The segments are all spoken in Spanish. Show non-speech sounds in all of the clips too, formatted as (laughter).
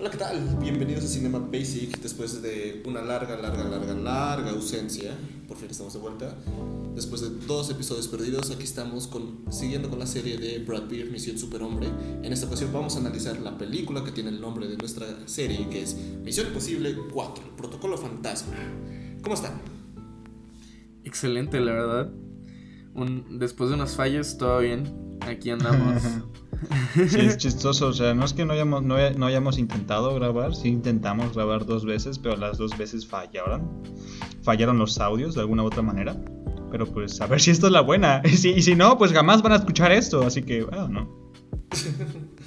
Hola, ¿qué tal? Bienvenidos a Cinema Basic después de una larga, larga, larga, larga ausencia. Por fin estamos de vuelta. Después de dos episodios perdidos, aquí estamos con, siguiendo con la serie de Brad Pitt, Misión Superhombre. En esta ocasión vamos a analizar la película que tiene el nombre de nuestra serie, que es Misión Imposible 4, el Protocolo Fantasma. ¿Cómo están? Excelente, la verdad. Un, después de unas fallas, todo bien. Aquí andamos. (laughs) Sí, es (laughs) chistoso, o sea, no es que no hayamos, no, hayamos intentado grabar, sí intentamos grabar dos veces, pero las dos veces fallaron. Fallaron los audios de alguna u otra manera. Pero pues a ver si esto es la buena. (laughs) Y si, y si no, pues jamás van a escuchar esto, así que, bueno, no.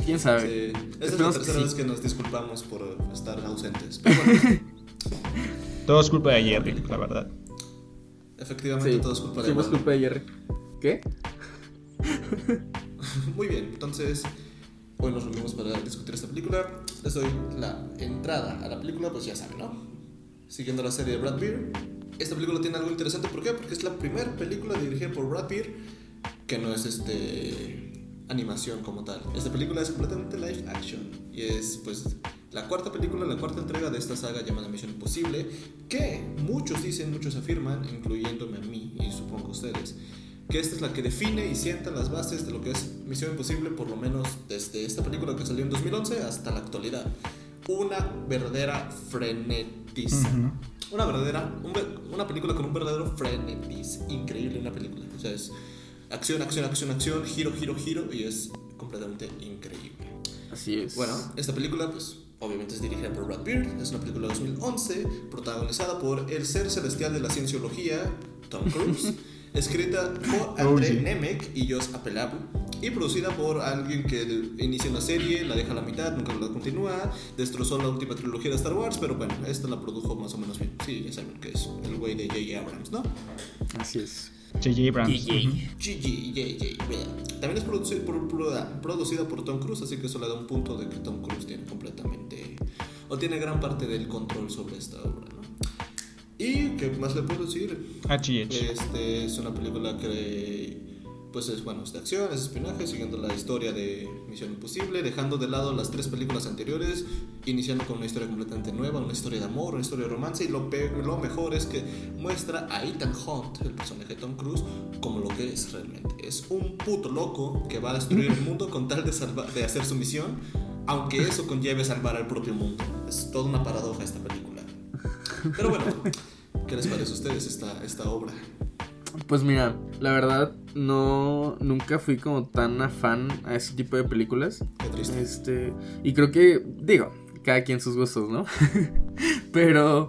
¿Quién sabe? Sí. Esta es la tercera vez que nos disculpamos por estar ausentes. (laughs) todo es culpa de Jerry, la verdad. Efectivamente, todo es culpa de Jerry. es culpa de Jerry. ¿Qué? (laughs) Muy bien, entonces hoy nos reunimos para discutir esta película. Les doy la entrada a la película, pues ya saben, ¿no? Siguiendo la serie de Brad Pitt. Esta película tiene algo interesante, ¿por qué? Porque es la primera película dirigida por Brad Pitt que no es este animación como tal. Esta película es completamente live action y es pues la cuarta película, la cuarta entrega de esta saga llamada Misión Imposible, que muchos dicen, muchos afirman, incluyéndome a mí y supongo ustedes, que esta es la que define y sienta las bases de lo que es Misión Imposible, por lo menos desde esta película que salió en 2011 hasta la actualidad. Una verdadera frenetiza. Una verdadera, una película con un verdadero frenetis. Increíble una película. O sea, es acción, acción, acción, acción, giro, giro, giro y es completamente increíble. Así es. Bueno, esta película, pues, obviamente es dirigida por Brad Pitt, es una película de 2011, protagonizada por el ser celestial de la cienciología, Tom Cruise. (laughs) escrita por André Nemec y Josh Apelabu y producida por alguien que inicia una serie, la deja a la mitad, nunca la continúa, destrozó la última trilogía de Star Wars, pero bueno, esta la produjo más o menos bien. Sí, ya saben que es el güey de J.J. Abrams, ¿no? Así es. J.J. Abrams. J.J. También es producida por, producida por Tom Cruise, así que eso le da un punto de que Tom Cruise tiene completamente, o tiene gran parte del control sobre esta obra. ¿Y qué más le puedo decir? Este es una película que pues es bueno, es de acción, es espionaje, siguiendo la historia de Misión Imposible, dejando de lado las tres películas anteriores, iniciando con una historia completamente nueva, una historia de amor, una historia de romance, y lo, lo mejor es que muestra a Ethan Hunt, el personaje de Tom Cruise, como lo que es realmente. Es un puto loco que va a destruir el mundo con tal de, de hacer su misión, aunque eso conlleve salvar al propio mundo. Es toda una paradoja esta película. Pero bueno, ¿qué les parece a ustedes esta, esta obra? Pues mira, la verdad no nunca fui como tan afán a ese tipo de películas. Qué triste. Este, y creo que digo, cada quien sus gustos, ¿no? (laughs) Pero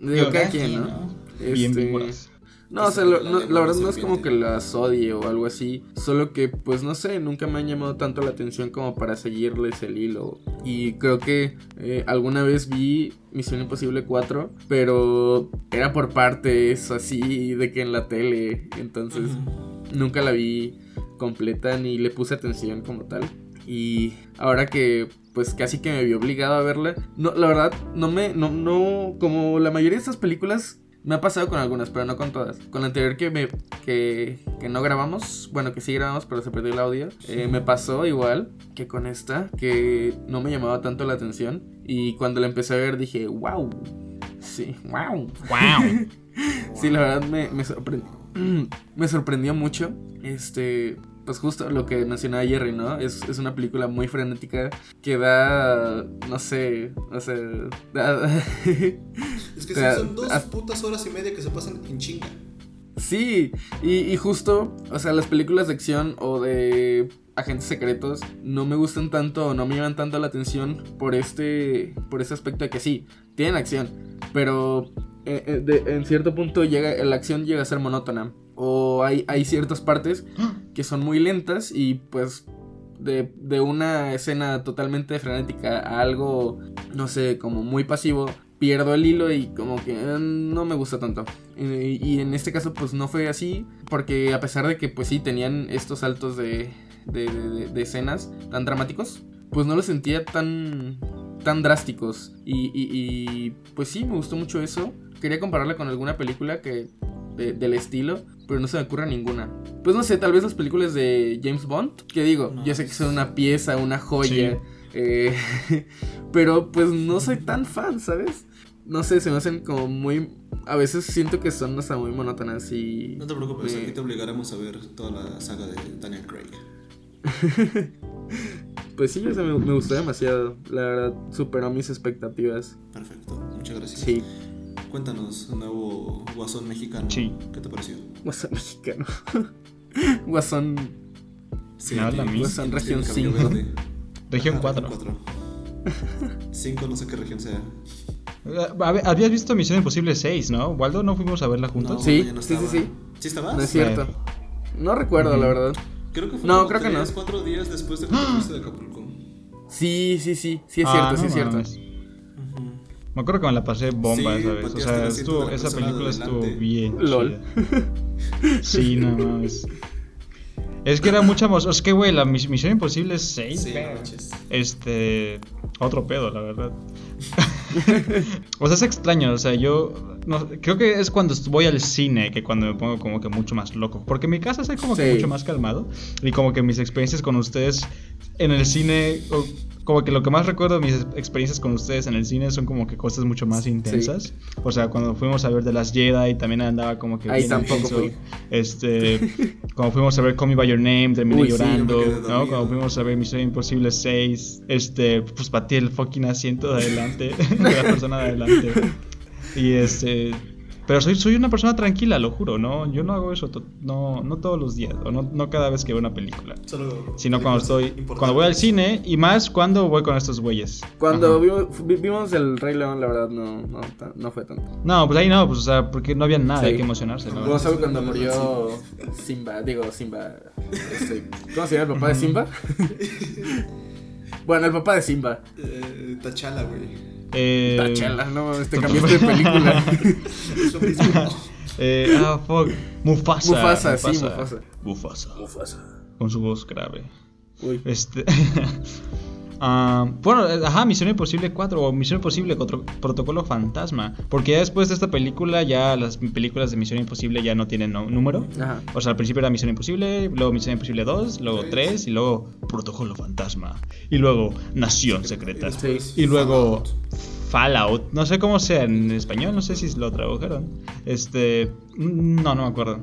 digo, cada quien, ¿no? Bien, bien este, no, o sea, la, verdad no es como que las odie o algo así. Solo que, pues no sé, nunca me han llamado tanto la atención como para seguirles el hilo. Y creo que eh, alguna vez vi Misión Imposible 4, pero era por partes así de que en la tele. Entonces, nunca la vi completa ni le puse atención como tal. Y ahora que pues casi que me vi obligado a verla. No, la verdad, no me, no, no, como la mayoría de estas películas me ha pasado con algunas, pero no con todas. Con la anterior que, me, que, que no grabamos, bueno, que sí grabamos, pero se perdió el audio, eh, me pasó igual que con esta, que no me llamaba tanto la atención. Y cuando la empecé a ver dije, wow. Sí, wow. Wow. (laughs) sí, la verdad me, me, (clears throat) me sorprendió mucho. Este, pues justo lo que mencionaba Jerry, ¿no? Es, es una película muy frenética que da, no sé, no sé... (laughs) es que son dos putas horas y media que se pasan en chinga. Sí, y, y, justo, o sea, las películas de acción o de agentes secretos no me gustan tanto o no me llaman tanto la atención por este, por este aspecto de que sí, tienen acción, pero eh, eh, en cierto punto llega, la acción llega a ser monótona o hay, hay ciertas partes que son muy lentas y pues de, una escena totalmente frenética a algo, no sé, como muy pasivo, pierdo el hilo y como que eh, no me gusta tanto. Y, en este caso pues no fue así, porque a pesar de que pues sí tenían estos saltos de, de, escenas tan dramáticos, pues no los sentía tan, tan drásticos. Y, y, pues sí, me gustó mucho eso. Quería compararla con alguna película que del estilo, pero no se me ocurre ninguna. Pues no sé, tal vez las películas de James Bond, que digo, yo sé que son una pieza, una joya. Eh, (laughs) pero pues no soy tan fan, ¿sabes? No sé, se me hacen como muy... A veces siento que son hasta muy monótonas y... No te preocupes, me- aquí te obligaremos a ver toda la saga de Daniel Craig. (laughs) Pues sí, o sea, me, me gustó demasiado. La verdad, superó mis expectativas. Perfecto, muchas gracias. Sí, Cuéntanos, nuevo Guasón mexicano. Sí. ¿Qué te pareció? Guasón mexicano. (laughs) Guasón... Sí. Guasón región cabello 5. verde. Región Ajá, 4. 5, no sé qué región sea. Ver, Habías visto Misión Imposible 6, ¿no? Waldo, ¿no fuimos a verla juntos? No, Sí, no sí, sí, sí. ¿Sí estabas? No es cierto. No recuerdo, la verdad. Creo que fue No, creo que no. cuatro días después de que fuiste de Acapulco. Sí, sí, sí. Sí es Ah, cierto, no sí es cierto. mames. Me acuerdo que me la pasé bomba Sí, esa vez. O sea, estuvo, esa película estuvo bien. Lol. chida. (laughs) Sí, no mames. Es que era mucha emoción. Es que, güey, la mis- Misión Imposible 6. Sí. Este. Otro pedo, la verdad. (laughs) o sea, es extraño. O sea, yo. no- creo que es cuando voy al cine que cuando me pongo como que mucho más loco. Porque en mi casa soy como que mucho más calmado. Y como que mis experiencias con ustedes en el cine. Como que lo que más recuerdo de mis experiencias con ustedes en el cine son como que cosas mucho más intensas. O sea, cuando fuimos a ver The Last Jedi también andaba como que. Ahí tampoco intenso. fui. Este. (laughs) cuando fuimos a ver Call Me By Your Name, terminé Uy, llorando. ¿no? Cuando fuimos a ver Misión Imposible 6, este, pues batí el fucking asiento de adelante, (laughs) de la persona de adelante. Y este, pero soy, soy una persona tranquila, lo juro, ¿no? Yo no hago eso, to- no, no todos los días, o no, no cada vez que veo una película. Solo Sino cuando estoy, cuando voy al cine y más cuando voy con estos güeyes. Cuando vimos, vi- vimos el Rey León, la verdad, no, no, no fue tanto. No, pues ahí no, pues o sea, porque no había nada Sí. de que emocionarse, ¿no? ¿Cómo sabes cuando murió Simba? Digo, Simba. este, ¿Cómo se llama el papá de Simba? (laughs) bueno, el papá de Simba. Eh, Tachala, güey. Eh, Tachala, no mames, te cambiaste de película. (laughs) Eh, ah, fuck. Mufasa. Mufasa, sí, Mufasa. Mufasa. Mufasa. Con su voz grave. Uy. Este. (laughs) ah, bueno, eh, ajá, Misión Imposible 4 o Misión Imposible Cotro- Protocolo Fantasma. Porque ya después de esta película, ya las películas de Misión Imposible ya no tienen no- número. Ajá. O sea, al principio era Misión Imposible, luego Misión Imposible 2, luego Tres. 3 y luego Protocolo Fantasma. Y luego Nación Secreta. Y luego Fallout. Fallout. No sé cómo sea en español, no sé si lo tradujeron. Este. No, no me acuerdo.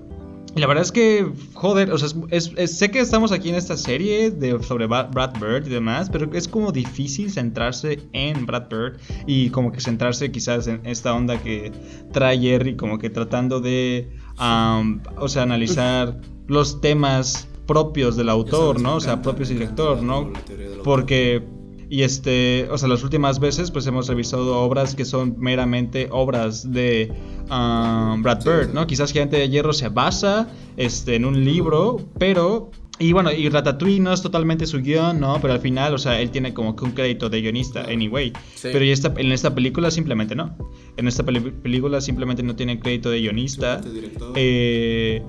Y la verdad es que, joder, o sea, es- sé que estamos aquí en esta serie de, sobre Brad Bird y demás, pero es como difícil centrarse en Brad Bird y como que centrarse quizás en esta onda que trae Jerry, como que tratando de, o sea, analizar los temas propios del autor, ¿no? O sea, propios encanta director, ¿no? del. Porque, y este, o sea, las últimas veces pues hemos revisado obras que son meramente obras de um, Brad Bird. ¿no? Quizás Gigante de Hierro se basa este, en un libro, pero... Y bueno, y Ratatouille no es totalmente su guion, ¿no? Pero al final, o sea, él tiene como que un crédito de guionista, anyway. Sí. Pero esta, en esta película simplemente no. En esta película simplemente no tiene crédito de guionista. Eh,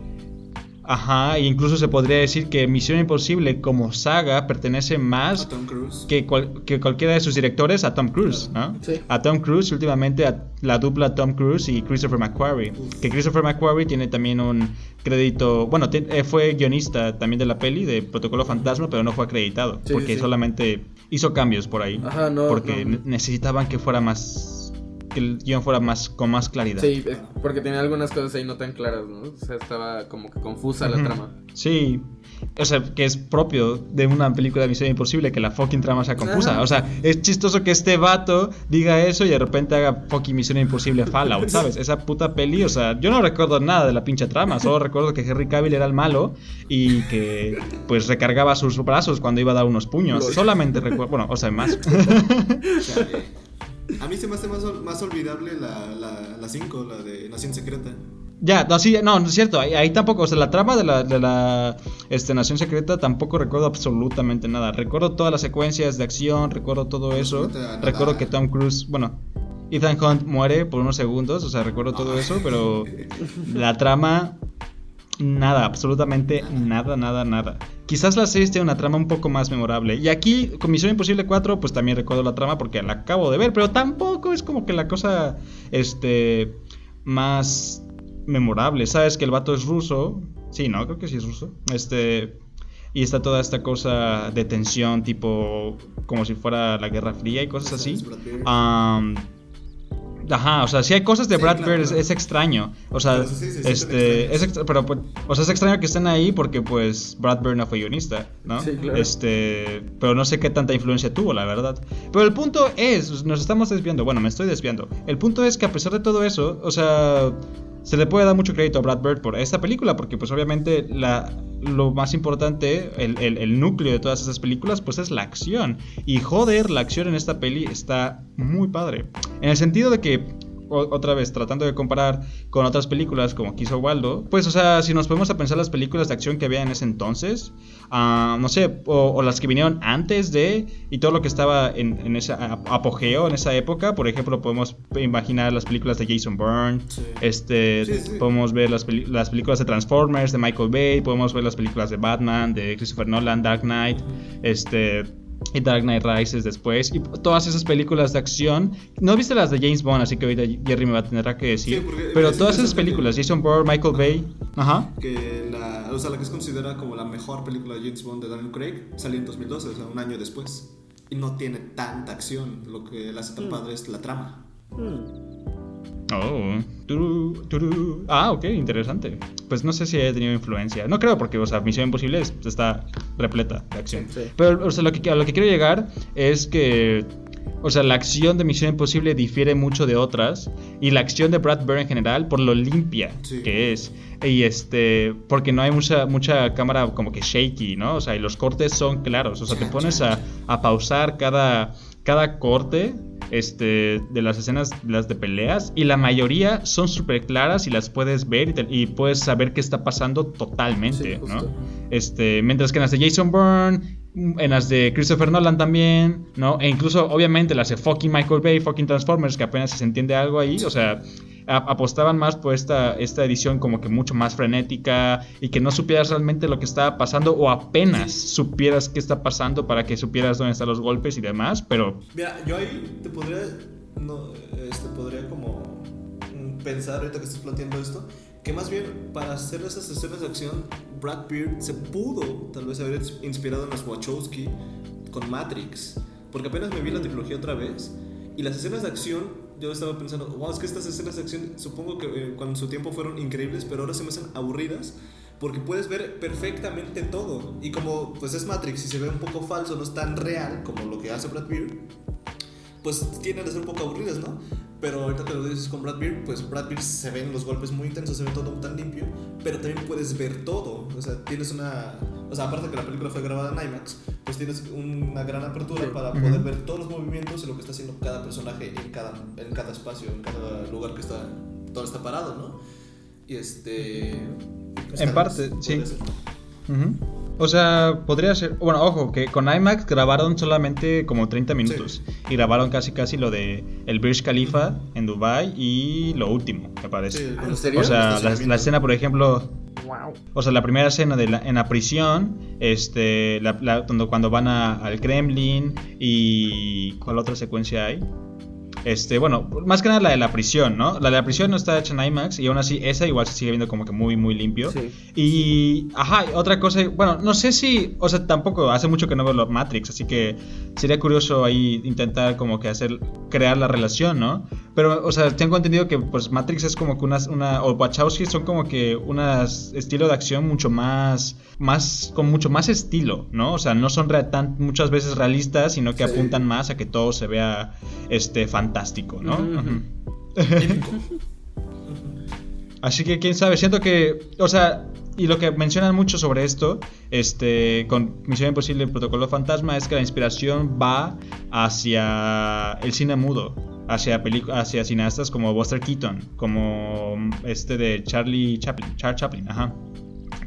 ajá, e incluso se podría decir que Misión Imposible como saga pertenece A más Tom que, cual- que cualquiera de sus directores a Tom Cruise, ¿no? Sí. A Tom Cruise, y últimamente a la dupla Tom Cruise y Christopher McQuarrie. Que Christopher McQuarrie tiene también un crédito, bueno, eh, fue guionista también de la peli de Protocolo Fantasma, pero no fue acreditado, Sí, porque sí, solamente hizo cambios por ahí, Ajá, no, porque no. necesitaban que fuera más, que el guion fuera más con más claridad. Sí, eh, porque tenía algunas cosas ahí no tan claras, ¿no? O sea, estaba como que confusa la Ujú. trama. Sí. O sea, que es propio de una película de Misión Imposible que la fucking trama sea confusa. Ajá. O sea, es chistoso que este vato diga eso y de repente haga fucking Misión Imposible Fallout, (laughs) ¿sabes? Esa puta peli, o sea, yo no recuerdo nada de la pinche trama, solo (laughs) recuerdo que Henry Cavill era el malo y que pues recargaba sus brazos cuando iba a dar unos puños. Solamente recuerdo, bueno, o sea, más. (laughs) A mí se me hace más, más olvidable la 5, la, la la de Nación Secreta. Ya, no, sí, no, no es cierto, ahí, ahí tampoco, o sea, la trama de la, de la este, Nación Secreta tampoco recuerdo absolutamente nada. Recuerdo todas las secuencias de acción, recuerdo todo eso. Absolutamente nada. Recuerdo que Tom Cruise, bueno, Ethan Hunt muere por unos segundos, o sea, recuerdo todo Ah. eso, pero (laughs) la trama, nada, absolutamente nada, nada, nada. Quizás la 6 tiene una trama un poco más memorable. Y aquí, con Misión Imposible 4, pues también recuerdo la trama porque la acabo de ver, pero tampoco es como que la cosa, este, más memorable. Sabes que el vato es ruso. Sí, no, creo que sí es ruso. Este. y está toda esta cosa de tensión, tipo como si fuera la Guerra Fría y cosas así. Ajá, o sea, si hay cosas de Brad Bird, es, extraño. O sea, este, es pero pues, o sea, es extraño que estén ahí porque pues Brad Bird no fue guionista, ¿no? Sí, claro. Este, pero no sé qué tanta influencia tuvo, la verdad. Pero el punto es, nos estamos desviando, bueno, me estoy desviando. El punto es que a pesar de todo eso, o sea, se le puede dar mucho crédito a Brad Bird por esta película, porque pues obviamente la, lo más importante, el, el, núcleo de todas esas películas, pues es la acción. Y joder, la acción en esta peli está muy padre. En el sentido de que otra vez tratando de comparar con otras películas como quiso Waldo, pues o sea, si nos podemos a pensar las películas de acción que había en ese entonces, uh, no sé, o, las que vinieron antes de y todo lo que estaba en, en ese apogeo en esa época, por ejemplo, podemos imaginar las películas de Jason Bourne, este, podemos ver las, las, películas de Transformers de Michael Bay, podemos ver las películas de Batman, de Christopher Nolan, Dark Knight, este y Dark Knight Rises después y todas esas películas de acción. No viste las de James Bond, así que ahorita Jerry me va a tener que decir. pero todas esas películas, Jason Bourne, Michael Bay, ajá. Que la, o sea, la que es considerada como la mejor película de James Bond de Daniel Craig salió en 2012, o sea, un año después. Y no tiene tanta acción, lo que la hace tan mm. padre es la trama. Mm. Oh, ah, ok, interesante. Pues no sé si haya tenido influencia. No creo, porque, o sea, Misión Imposible está repleta de acción. Pero, o sea, lo que, a lo que quiero llegar es que, o sea, la acción de Misión Imposible difiere mucho de otras. Y la acción de Brad Bird en general, por lo limpia que es. Y este, porque no hay mucha, mucha cámara como que shaky, ¿no? O sea, y los cortes son claros. O sea, te pones a, a pausar cada, cada corte este, de las escenas las de peleas y la mayoría son súper claras y las puedes ver y, puedes saber qué está pasando totalmente, ¿no? Este, mientras que en las de Jason Bourne, en las de Christopher Nolan también, ¿no? E incluso obviamente las de fucking Michael Bay, fucking Transformers, que apenas se entiende algo ahí, o sea, apostaban más por esta, esta edición como que mucho más frenética y que no supieras realmente lo que estaba pasando o apenas supieras qué está pasando para que supieras dónde están los golpes y demás, pero... Mira, yo ahí te podría, no, este, podría como pensar ahorita que estás planteando esto, que más bien para hacer esas escenas de acción, Brad Pitt se pudo tal vez haber inspirado en los Wachowski con Matrix, porque apenas me vi la trilogía otra vez y las escenas de acción yo estaba pensando, wow, es que estas escenas de acción supongo que eh, cuando su tiempo fueron increíbles, pero ahora se me hacen aburridas porque puedes ver perfectamente todo. Y como pues es Matrix y se ve un poco falso, no es tan real como lo que hace Brad Pitt, pues tienen a ser un poco aburridas, ¿no? Pero ahorita te lo dices con Brad Pitt, pues Brad Pitt se ven los golpes muy intensos, se ve todo tan limpio, pero también puedes ver todo. O sea, tienes una. O sea, aparte que la película fue grabada en IMAX, pues tienes una gran apertura para poder ver todos los movimientos y lo que está haciendo cada personaje en cada, en cada espacio, en cada lugar que está. Todo está parado, ¿no? Y este. Pues en parte, sí. O sea, podría ser. Bueno, ojo, que con IMAX grabaron solamente como 30 minutos. Y grabaron casi casi lo de el Burj Khalifa en Dubai y lo último, me parece. ¿En serio? O sea, la, escena, por ejemplo. Wow. O sea, la primera escena de la, en la prisión, este, la, cuando van al Kremlin y ¿cuál otra secuencia hay? Este, bueno, más que nada la de la prisión, ¿no? La de la prisión no está hecha en IMAX y aún así esa igual se sigue viendo como que muy, muy limpio. Sí. Y, ajá, otra cosa, bueno, no sé si, o sea, tampoco, hace mucho que no veo los Matrix, así que sería curioso ahí intentar como que hacer, crear la relación, ¿no? Pero, o sea, tengo entendido que pues Matrix es como que una, una o Wachowski son como que un estilo de acción mucho más, más, con mucho más estilo, ¿no? O sea, no son tan, muchas veces realistas, sino que apuntan más a que todo se vea, este, fantástico, ¿no? (laughs) Así que quién sabe, siento que, o sea, y lo que mencionan mucho sobre esto, este, con Misión Imposible y Protocolo Fantasma, es que la inspiración va hacia el cine mudo, hacia, hacia cineastas como Buster Keaton, como este de Charlie Chaplin, Charles Chaplin, ajá.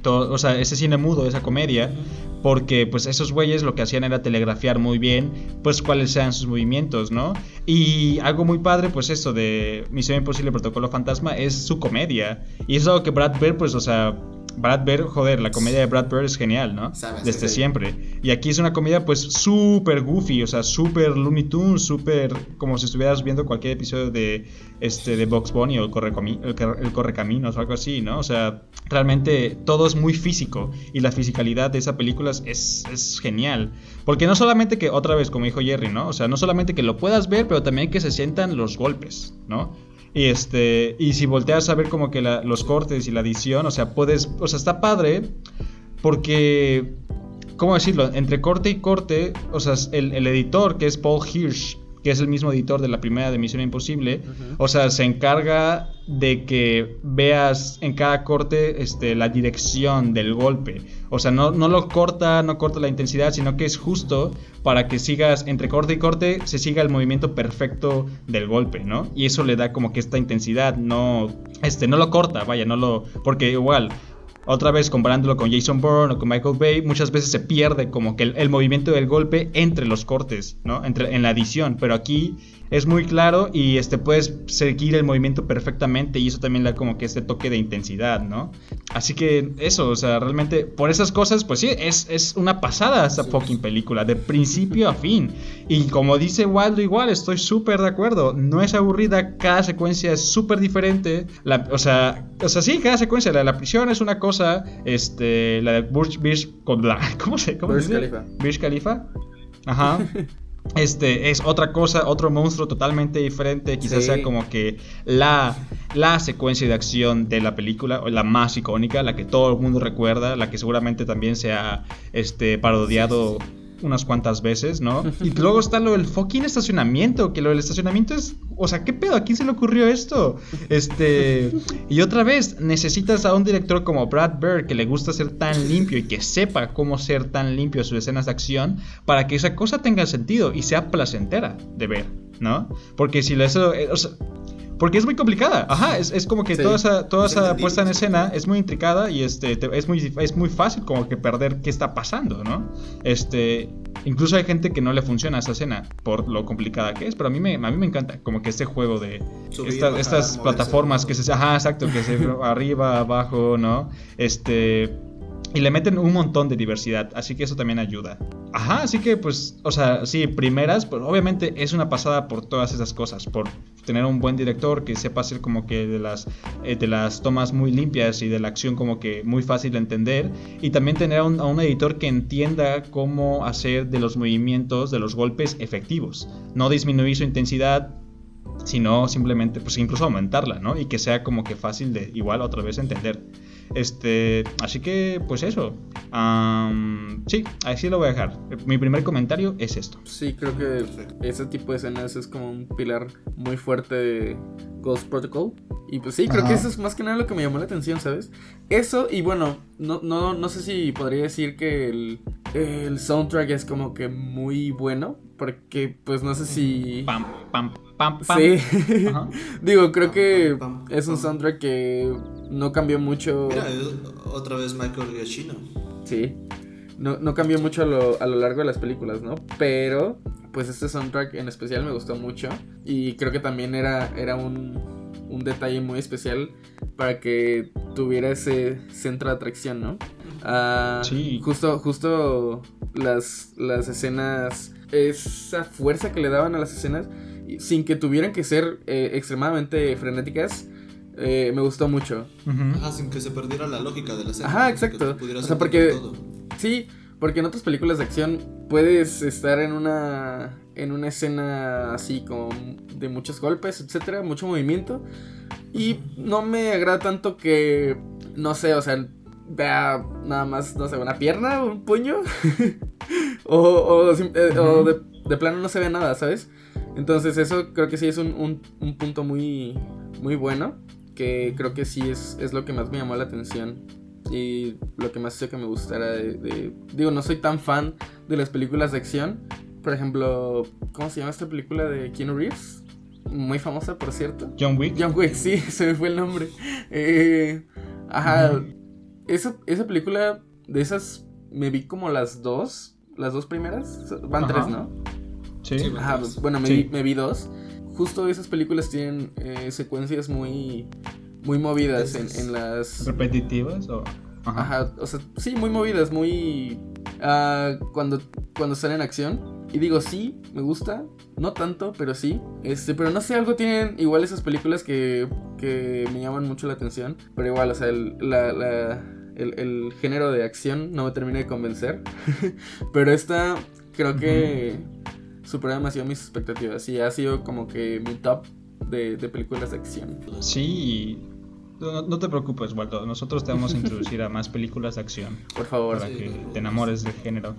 Todo, o sea, ese cine mudo, esa comedia, porque pues esos güeyes lo que hacían era telegrafiar muy bien pues cuáles sean sus movimientos, ¿no? Y algo muy padre pues esto de Misión Imposible Protocolo Fantasma es su comedia y es algo que Brad Pitt pues o sea Brad Bird, joder, la comedia de Brad Bird es genial, ¿no? Sabes, Desde sí. siempre. Y aquí es una comedia pues súper goofy, o sea, súper Looney Tunes, súper como si estuvieras viendo cualquier episodio de este de Box Bunny o el, Correcomi- el, el Correcaminos o algo así, ¿no? O sea, realmente todo es muy físico y la fisicalidad de esa película es, es, es genial. Porque no solamente que, otra vez, como dijo Jerry, ¿no? O sea, no solamente que lo puedas ver, pero también que se sientan los golpes, ¿no? Y este, y si volteas a ver como que los cortes y la edición, o sea, puedes, o sea, está padre porque, ¿cómo decirlo? Entre corte y corte, o sea, el, el editor que es Paul Hirsch, que es el mismo editor de la primera de Misión Imposible, o sea, se encarga de que veas en cada corte este, la dirección del golpe. O sea, no, no lo corta, no corta la intensidad, sino que es justo para que sigas entre corte y corte, se siga el movimiento perfecto del golpe, ¿no? Y eso le da como que esta intensidad, no, este, no lo corta, vaya, no lo, porque igual. Otra vez comparándolo con Jason Bourne o con Michael Bay, muchas veces se pierde como que el, movimiento del golpe entre los cortes, ¿no? Entre, en la edición, pero aquí es muy claro y este puedes seguir el movimiento perfectamente y eso también le da como que este toque de intensidad, ¿no? Así que eso, o sea, realmente por esas cosas, pues sí, es, es una pasada esta fucking película, de principio a fin. Y como dice Waldo igual, estoy súper de acuerdo, no es aburrida, cada secuencia es súper diferente, la- o sea, o sea, sí, cada secuencia, la de la prisión es una cosa, este, la de Burj, Burj- con la, (laughs) ¿cómo se, cómo Burj se dice? Khalifa. Burj Khalifa. Ajá. (laughs) Este es otra cosa, otro monstruo totalmente diferente. Quizás Sí. sea como que la, la secuencia de acción de la película, o la más icónica, la que todo el mundo recuerda, la que seguramente también se ha este, parodiado unas cuantas veces, ¿no? (laughs) Y luego está lo del fucking estacionamiento, que lo del estacionamiento es, o sea, ¿qué pedo? ¿A quién se le ocurrió esto? Este, y otra vez, necesitas a un director como Brad Bird que le gusta ser tan limpio y que sepa cómo ser tan limpio sus escenas de acción para que esa cosa tenga sentido y sea placentera de ver, ¿no? Porque si lo eso, o sea, porque es muy complicada. Ajá, es, es como que Sí. toda esa, toda Es esa puesta en escena es muy intricada y este te- es muy es muy fácil como que perder qué está pasando, ¿no? Este, incluso hay gente que no le funciona esa escena por lo complicada que es, pero a mí me a mí me encanta como que este juego de Subir, esta- bajar, estas plataformas que se ajá, exacto, que se (laughs) arriba, abajo, ¿no? Este y le meten un montón de diversidad, así que eso también ayuda. Ajá, así que pues, o sea, sí, primeras, pues obviamente es una pasada por todas esas cosas, por tener un buen director que sepa hacer como que de las, eh, de las tomas muy limpias y de la acción como que muy fácil de entender, y también tener un, a un editor que entienda cómo hacer de los movimientos, de los golpes efectivos, no disminuir su intensidad, sino simplemente, pues incluso aumentarla, ¿no? Y que sea como que fácil de igual otra vez entender. Este, así que, pues eso. Sí, así lo voy a dejar. Mi primer comentario es esto. Sí, creo que ese tipo de escenas es como un pilar muy fuerte de Ghost Protocol. Y pues sí, creo Ajá. que eso es más que nada lo que me llamó la atención, ¿sabes? Eso, y bueno, no, no, no sé si podría decir que el, el soundtrack es como que muy bueno. Porque, pues no sé si. Pam, pam, pam, pam. Sí. Ajá. (laughs) Digo, creo Pam, que pam, pam, es un pam. soundtrack que no cambió mucho. Mira, otra vez Michael Giacchino. Sí. No, no cambió mucho a lo, a lo largo de las películas, ¿no? Pero, pues este soundtrack en especial me gustó mucho. Y creo que también era, era un, un detalle muy especial para que tuviera ese centro de atracción, ¿no? Ah, Sí. Justo, justo las, las escenas, esa fuerza que le daban a las escenas, sin que tuvieran que ser eh, extremadamente frenéticas, eh, me gustó mucho. Ajá, sin que se perdiera la lógica de la escena. Ajá, exacto. O sea, porque- todo. Sí, porque en otras películas de acción puedes estar en una en una escena así como de muchos golpes, etcétera, mucho movimiento y no me agrada tanto que no sé, o sea, vea nada más, no sé, una pierna, un puño (laughs) o, o eh, o de, de plano no se ve nada, ¿sabes? Entonces eso creo que sí es un, un- un punto muy muy bueno que creo que sí es, es lo que más me llamó la atención y lo que más hizo que me gustara de, de- Digo, no soy tan fan de las películas de acción. Por ejemplo, ¿cómo se llama esta película de Keanu Reeves? Muy famosa, por cierto. John Wick. John Wick, sí, (laughs) se me fue el nombre. Eh, ajá, esa, esa película, de esas, me vi como las dos, las dos primeras. Van Ajá. tres, ¿no? Sí. Sí. Ajá, bueno, me, Sí. vi, me vi dos. Justo esas películas tienen eh, secuencias muy, muy movidas en, las... ¿Repetitivas o...? Ajá. o sea, sí, muy movidas, muy... ah, cuando, cuando salen en acción. Y digo, sí, me gusta. No tanto, pero sí. Este, pero no sé, algo tienen igual esas películas que, que me llaman mucho la atención. Pero igual, o sea, el, la, la- el, el género de acción no me termina de convencer. (laughs) pero esta creo que supera demasiado mis expectativas. Y ha sido como que mi top de, de películas de acción. Sí, no, no te preocupes, Waldo. Nosotros te vamos a introducir a más películas de acción (laughs) Por favor. para Sí. que te enamores del género.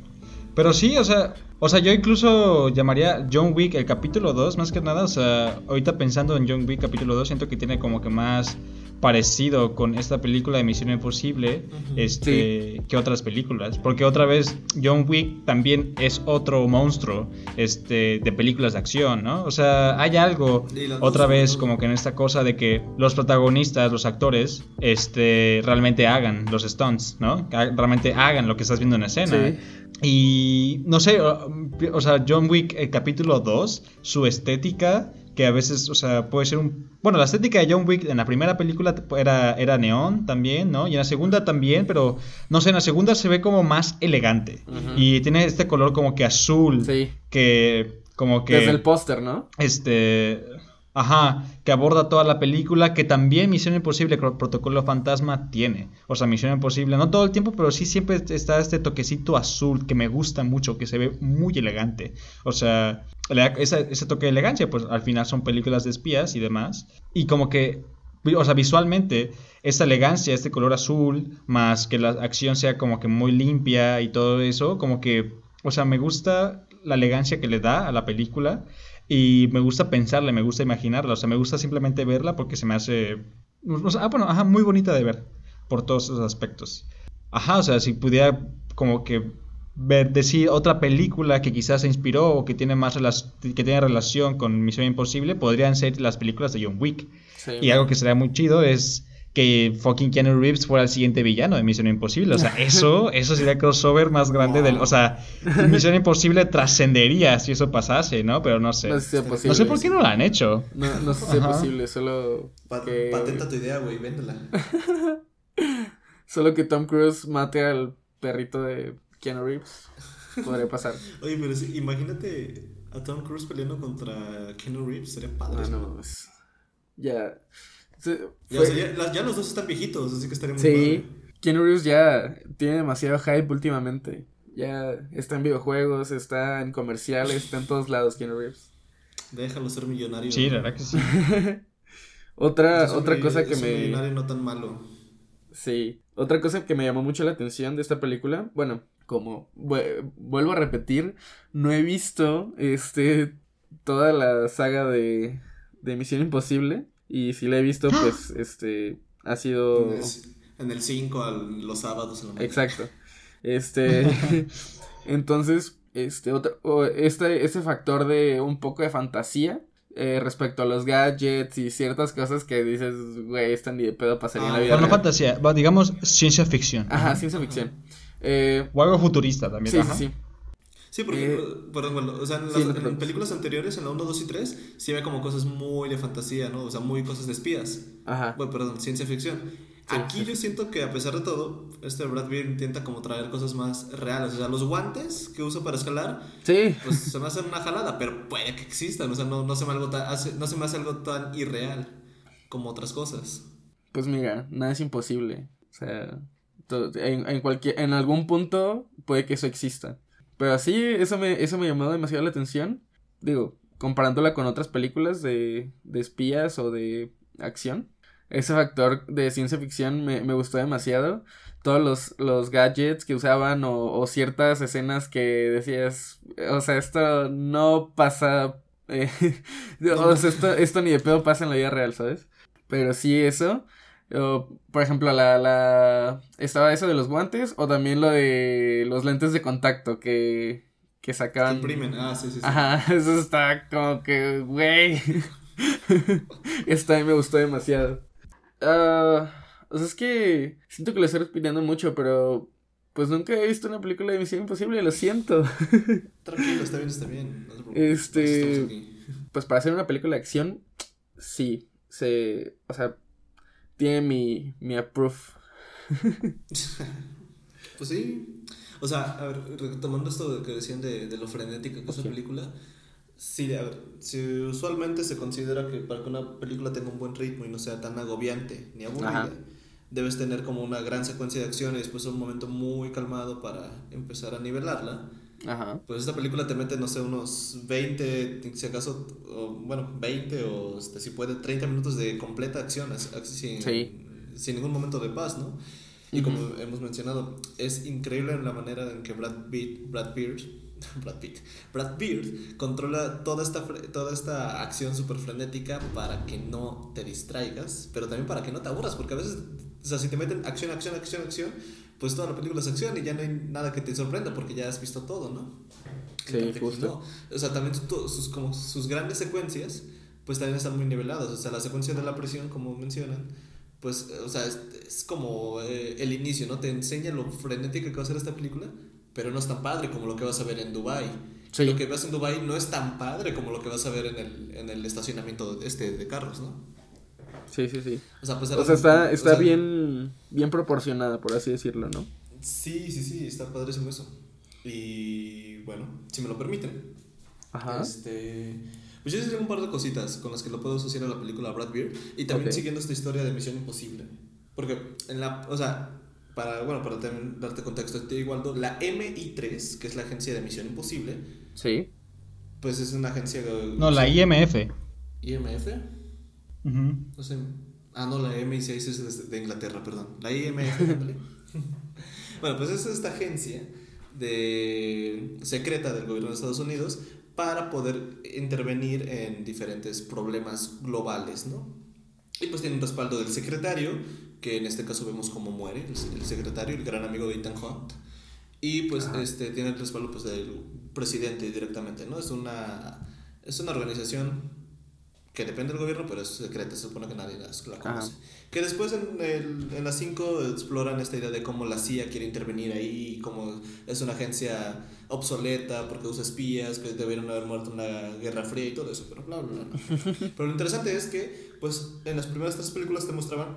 Pero sí, o sea, o sea, yo incluso llamaría John Wick el capítulo 2 más que nada, o sea, ahorita pensando en John Wick capítulo 2 siento que tiene como que más parecido con esta película de Misión Imposible este que otras películas, porque otra vez John Wick también es otro monstruo este de películas de acción, ¿no? O sea, hay algo otra vez como que en esta cosa de que los protagonistas, los actores, este realmente hagan los stunts, ¿no? Realmente hagan lo que estás viendo en escena. Sí. Y no sé, o, o sea, John Wick, el capítulo 2, su estética, que a veces, o sea, puede ser un... Bueno, la estética de John Wick en la primera película era, era neón también, ¿no? Y en la segunda también, pero no sé, en la segunda se ve como más elegante. Y tiene este color como que azul, Sí. que como que... Desde el póster, ¿no? Este. Ajá, que aborda toda la película, que también Misión Imposible, Protocolo Fantasma tiene. O sea, Misión Imposible, no todo el tiempo, pero sí siempre está este toquecito azul que me gusta mucho, que se ve muy elegante. O sea, esa- ese toque de elegancia, pues al final son películas de espías y demás. Y como que, o sea, visualmente, esta elegancia, este color azul, más que la acción sea como que muy limpia y todo eso, como que, o sea, me gusta la elegancia que le da a la película. Y me gusta pensarla, me gusta imaginarla, o sea, me gusta simplemente verla porque se me hace... o sea, ah, bueno, ajá, muy bonita de ver por todos esos aspectos. Ajá, o sea, si pudiera como que ver, decir otra película que quizás se inspiró o que tiene más que tiene relación con Misión Imposible, podrían ser las películas de John Wick. Sí. Y algo que sería muy chido es que fucking Keanu Reeves fuera el siguiente villano de Misión Imposible. O sea, (laughs) eso, eso sería el crossover más grande del. O sea, Misión (laughs) Imposible trascendería si eso pasase, ¿no? Pero no sé. No sé si sea posible. No sé por qué no lo han hecho. No, no sé si sea Ajá. posible, solo que, Patenta tu idea, güey, véndela. (laughs) solo que Tom Cruise mate al perrito de Keanu Reeves. Podría pasar. Oye, pero sí, imagínate a Tom Cruise peleando contra Keanu Reeves, sería padre. Ah, no, es- Ya. Se- Ya, fue- o sea, ya, las- ya los dos están viejitos, así que estaría muy Sí, padre. Keanu Reeves ya tiene demasiado hype últimamente. Ya está en videojuegos, está en comerciales, está en todos lados Keanu Reeves. Déjalo ser millonario. Sí, la verdad que sí. (laughs) Otra, Es otra mi- cosa es que un me... millonario no tan malo. Sí. Otra cosa que me llamó mucho la atención de esta película, bueno, como vue- vuelvo a repetir, no he visto este toda la saga de, de Misión Imposible y si la he visto pues este ha sido En el- En el 5 al- los sábados en la exacto. Este (laughs) entonces este otro o este ese factor de un poco de fantasía eh, respecto a los gadgets y ciertas cosas que dices, güey, esta ni de pedo pasaría en la Ah, vida Bueno, no real". fantasía, va, digamos ciencia ficción. Ajá, ciencia ficción. Eh, O algo futurista también. sí, ajá. sí, sí. Porque, Eh, perdón, bueno, o sea, en, las- en películas anteriores, en la 1, 2 y 3, sí había como cosas muy de fantasía, ¿no? O sea, muy cosas de espías. Ajá. Bueno, perdón, ciencia ficción. Aquí sí. yo siento que a pesar de todo, este Brad Pitt intenta como traer cosas más reales. O sea, los guantes que usa para escalar, Sí, pues se me hacen una jalada, pero puede que existan. O sea, no, no, se, me algo tan, hace- no se me hace algo tan irreal como otras cosas. pues mira, nada es imposible. O sea, en, en cualquier, en algún punto puede que eso exista. Pero sí, eso me, eso me llamó demasiado la atención. Digo, comparándola con otras películas de, de espías o de acción. Ese factor de ciencia ficción me, me gustó demasiado. Todos los, los gadgets que usaban o, o ciertas escenas que decías, o sea, esto no pasa, eh, (laughs) o sea, esto, esto ni de pedo pasa en la vida real, ¿sabes? Pero sí eso. Por ejemplo, la, la... Estaba eso de los guantes o también lo de los lentes de contacto que, que sacaban... imprimen. Ah, sí, sí, sí. Ajá, (laughs) eso está como que, güey. Esta a mí me gustó demasiado. Ah, o sea, es que siento que lo estoy respirando mucho, pero pues nunca he visto una película de Misión Imposible, lo siento. (laughs) Tranquilo, está bien, está bien. No preocupe. Este-. Pues para hacer una película de acción, sí, se, o sea, tiene mi, mi approve. (laughs) pues sí. O sea, a ver, retomando esto de que decían de, de lo frenética que es la película. Sí, a ver, si usualmente se considera que para que una película tenga un buen ritmo y no sea tan agobiante ni aburrida, debes tener como una gran secuencia de acción y después un momento muy calmado para empezar a nivelarla. Ajá. Pues esta película te mete, no sé, unos 20, si acaso, bueno, 20 o este, si puede, 30 minutos de completa acción, así, sin, sin ningún momento de paz, ¿no? Y como hemos mencionado, es increíble la manera en que Brad Pitt, Brad Pitt, (laughs) Brad Pitt, Brad Pitt controla toda esta, toda esta acción súper frenética para que no te distraigas, pero también para que no te aburras, porque a veces, o sea, si te meten acción, acción, acción, acción, pues toda la película es acción y ya no hay nada que te sorprenda porque ya has visto todo, ¿no? Sí, justo. O sea, también sus, como sus grandes secuencias, pues también están muy niveladas. O sea, la secuencia de la presión, como mencionan, pues, o sea, es, como eh, el inicio, ¿no? Te enseña lo frenética que va a ser esta película, pero no es tan padre como lo que vas a ver en Dubai. Sí. Lo que ves en Dubai no es tan padre como lo que vas a ver en el, en el estacionamiento este de carros, ¿no? Sí, sí, sí. O sea, pues o sea está, está bien, bien proporcionada, por así decirlo, ¿no? Sí, sí, sí, está padrísimo eso. Y bueno, si me lo permiten. Ajá. Este, pues yo diría un par de cositas con las que lo puedo asociar a la película Brad Beard y también siguiendo esta historia de Misión Imposible. Porque en la, o sea, para, bueno, para darte contexto, Igualdo, la MI3, que es la agencia de Misión Imposible. Sí. Pues es una agencia... No, la IMF. ¿IMF? No sé. Ah, no, la MI6 es de Inglaterra, perdón. La IMF. (laughs) bueno, pues es esta agencia de secreta del gobierno de Estados Unidos para poder intervenir en diferentes problemas globales, ¿no? Y pues tiene un respaldo del secretario, que en este caso vemos cómo muere, el, secretario, el gran amigo de Ethan Hunt. Y pues este, tiene el respaldo pues, del presidente directamente, ¿no? Es una, es una organización que depende del gobierno, pero es secreta, se supone que nadie la, conoce. Que después en, el, en las 5 exploran esta idea de cómo la CIA quiere intervenir ahí, cómo es una agencia obsoleta porque usa espías, que debieron haber muerto en la Guerra Fría y todo eso, pero bla, bla, bla. (laughs) pero lo interesante es que, pues, en las primeras tres películas te mostraban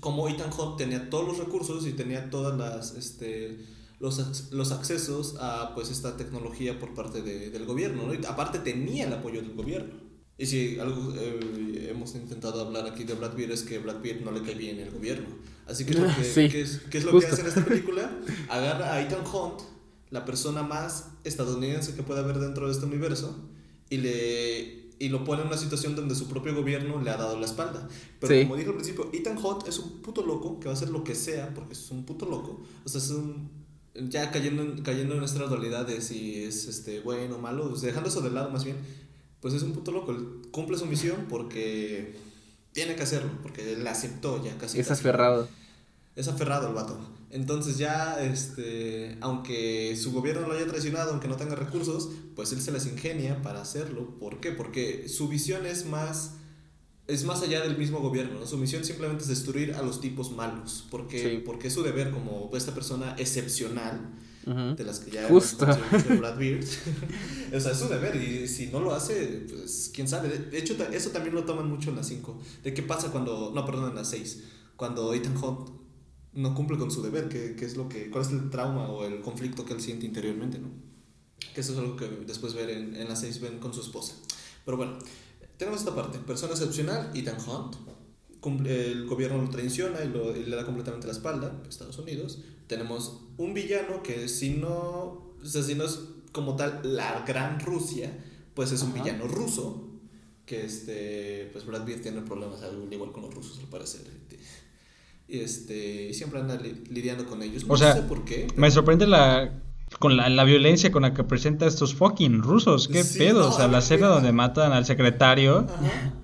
cómo Ethan Hunt tenía todos los recursos y tenía todas las, este, los, los accesos a, pues, esta tecnología por parte de, del gobierno, ¿no? Y aparte tenía el apoyo del gobierno. Y si algo eh, hemos intentado hablar aquí de Brad Pitt es que Brad Pitt no le cae bien el gobierno. Así que, ¿qué es, lo que hace en esta (laughs) película? Agarra a Ethan Hunt, la persona más estadounidense que puede haber dentro de este universo, y, le, y lo pone en una situación donde su propio gobierno le ha dado la espalda. Pero como dije al principio, Ethan Hunt es un puto loco que va a hacer lo que sea, porque es un puto loco. O sea, es un ya cayendo, cayendo en nuestras dualidades si es este, bueno o malo, dejando eso de lado más bien, pues es un puto loco. Él cumple su misión porque tiene que hacerlo, porque él aceptó ya casi. Es aferrado. Es aferrado el vato. Entonces ya, este, aunque su gobierno lo haya traicionado, aunque no tenga recursos, pues él se las ingenia para hacerlo. ¿Por qué? Porque su visión es más, es más allá del mismo gobierno. Su misión simplemente es destruir a los tipos malos. Porque, porque es su deber como esta persona excepcional de las que ya Justo. Brad Beard. (laughs) (laughs) o sea, es su deber y si no lo hace, pues quién sabe. De hecho, eso también lo toman mucho en las 5. De qué pasa cuando, no, perdón, en las 6. Cuando Ethan Hunt no cumple con su deber, ¿qué, qué es lo que, cuál es el trauma o el conflicto que él siente interiormente, ¿no? Que eso es algo que después ver en, en las 6 ven con su esposa. Pero bueno, tenemos esta parte. Persona excepcional, Ethan Hunt el gobierno lo traiciona y, lo, y, le da completamente la espalda, Estados Unidos. Tenemos un villano que si no, o sea, si no es como tal la gran Rusia, pues es un villano ruso, que este, pues Brad Pitt tiene problemas al igual con los rusos al parecer. Y este, siempre anda lidiando con ellos. No sé por qué. Me sorprende la con la, la, violencia con la que presenta estos fucking rusos. ¿Qué pedo? o sea, la escena donde matan al secretario. Ajá.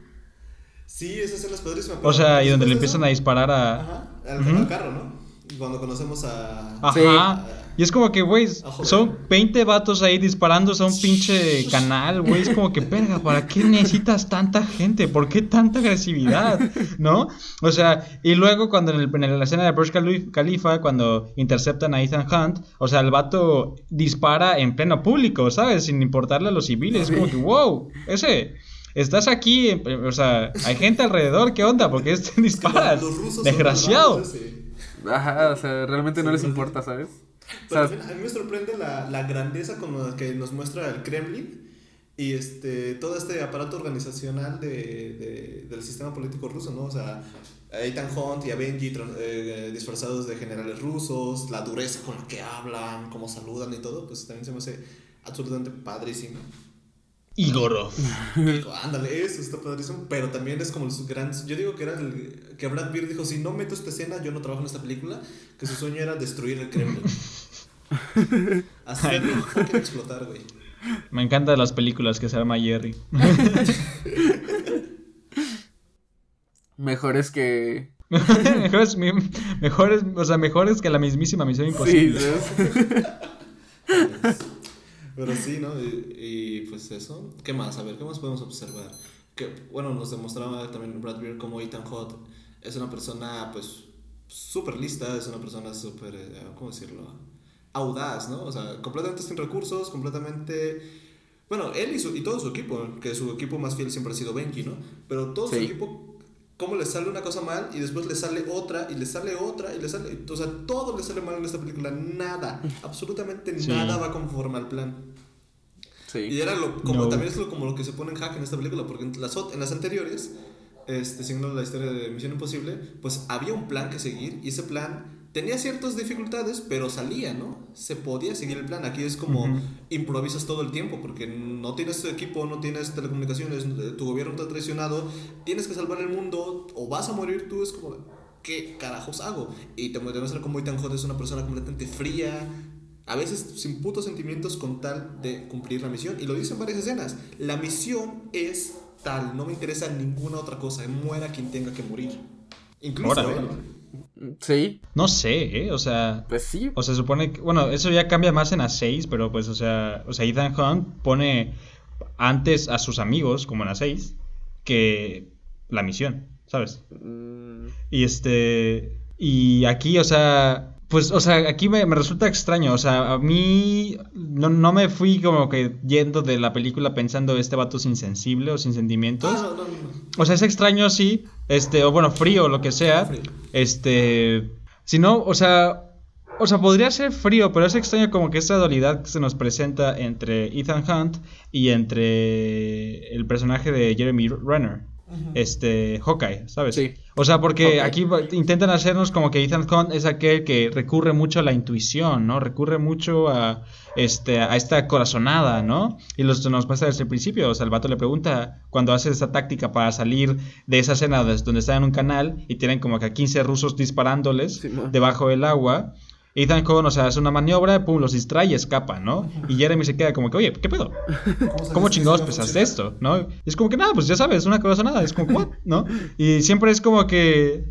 Sí, esas son las padrísimas. O sea, y donde le empiezan a disparar a. Ajá, al, carro, ¿no? Cuando conocemos a. Ajá. Y es como que, güey, son 20 vatos ahí disparándose a un pinche (laughs) canal, güey. Es como que, verga, ¿para qué necesitas tanta gente? ¿Por qué tanta agresividad? ¿No? O sea, y luego cuando en, el, en la escena de Burj Khalifa, cuando interceptan a Ethan Hunt, o sea, el vato dispara en pleno público, ¿sabes? Sin importarle a los civiles. Es como que, wow, ese Estás aquí, o sea, hay gente alrededor, ¿qué onda? Porque este disparas. Desgraciado. Ajá, o sea, realmente no les importa, ¿sabes? Pero O sea, a mí me sorprende la, la grandeza con la que nos muestra el Kremlin y este todo este aparato organizacional de, de- del sistema político ruso, ¿no? O sea, a Ethan Hunt y a Benji tran- eh, disfrazados de generales rusos, la dureza con la que hablan, cómo saludan y todo, pues también se me hace absolutamente padrísimo. Igorov. Ándale, eso está padrísimo, pero también es como el gran... Yo digo que era el... que Brad Pitt dijo, si no meto esta escena, yo no trabajo en esta película, que su sueño era destruir el Kremlin. (laughs) Hacerlo fucking explotar, güey. Me encantan las películas que se arma Jerry. (laughs) mejores que. (laughs) mejores, mi- mejores, o sea, mejores que la mismísima Misión Sí, Imposible. ¿sabes? Pero sí, ¿no? Y, y, pues eso. ¿Qué más? A ver, ¿qué más podemos observar? Que, bueno, nos demostraba también Brad Pitt como Ethan Hunt es una persona, pues, súper lista, es una persona súper, eh, ¿cómo decirlo? Audaz, ¿no? O sea, completamente sin recursos, completamente... Bueno, él y, su- y todo su equipo, que su equipo más fiel siempre ha sido Benji, ¿no? Pero todo su Sí. equipo, cómo le sale una cosa mal y después le sale otra y le sale otra y le sale... O sea, todo le sale mal en esta película, nada, absolutamente Sí. nada va conforme al plan. Y Sí. era lo, como, No. también es lo, como lo que se pone en jaque en esta película, porque en las, en las anteriores, este, siguiendo la historia de Misión Imposible, pues había un plan que seguir y ese plan tenía ciertas dificultades, pero salía, ¿no? Se podía seguir el plan. Aquí es como improvisas todo el tiempo, porque no tienes equipo, no tienes telecomunicaciones, tu gobierno te ha traicionado, tienes que salvar el mundo o vas a morir tú, es como... ¿Qué carajos hago? Y te muestra como Ethan Hunt es una persona completamente fría, a veces sin putos sentimientos con tal de cumplir la misión. Y lo dice en varias escenas. La misión es tal, no me interesa ninguna otra cosa. Muera quien tenga que morir. Incluso. Sí, No sé, ¿eh? O sea, pues sí. o se supone que, bueno, eso ya cambia más en las 6, pero pues, o sea, o sea, Ethan Hunt pone antes a sus amigos, como en las 6, que la misión, ¿sabes? Mm, Y este. Y aquí, o sea. Pues, o sea, aquí me, me resulta extraño. O sea, a mí no, no me fui como que yendo de la película pensando este vato es insensible o sin sentimientos. Ah, no, no, no. O sea, es extraño, sí. Este, o bueno, frío, lo que sea. Frío. Este. Si no, o sea. O sea, podría ser frío, pero es extraño como que esta dualidad que se nos presenta entre Ethan Hunt y entre el personaje de Jeremy Renner. Este, Hawkeye, ¿sabes? Sí. O sea, porque aquí intentan hacernos como que Ethan Hunt es aquel que recurre mucho a la intuición, ¿no? Recurre mucho a, este, a esta corazonada, ¿no? Y los, nos pasa desde el principio. O sea, el vato le pregunta cuando hace esa táctica para salir de esa escena donde está en un canal y tienen como que a 15 rusos disparándoles Sí, debajo del agua. Ethan Hunt, o sea, hace una maniobra, pum, los distrae y escapa, ¿no? Y Jeremy se queda como que, oye, ¿qué pedo? ¿Cómo que chingados pensaste esto? ¿No? Y es como que nada, pues ya sabes, una cosa nada, es como what? ¿No? Y siempre es como que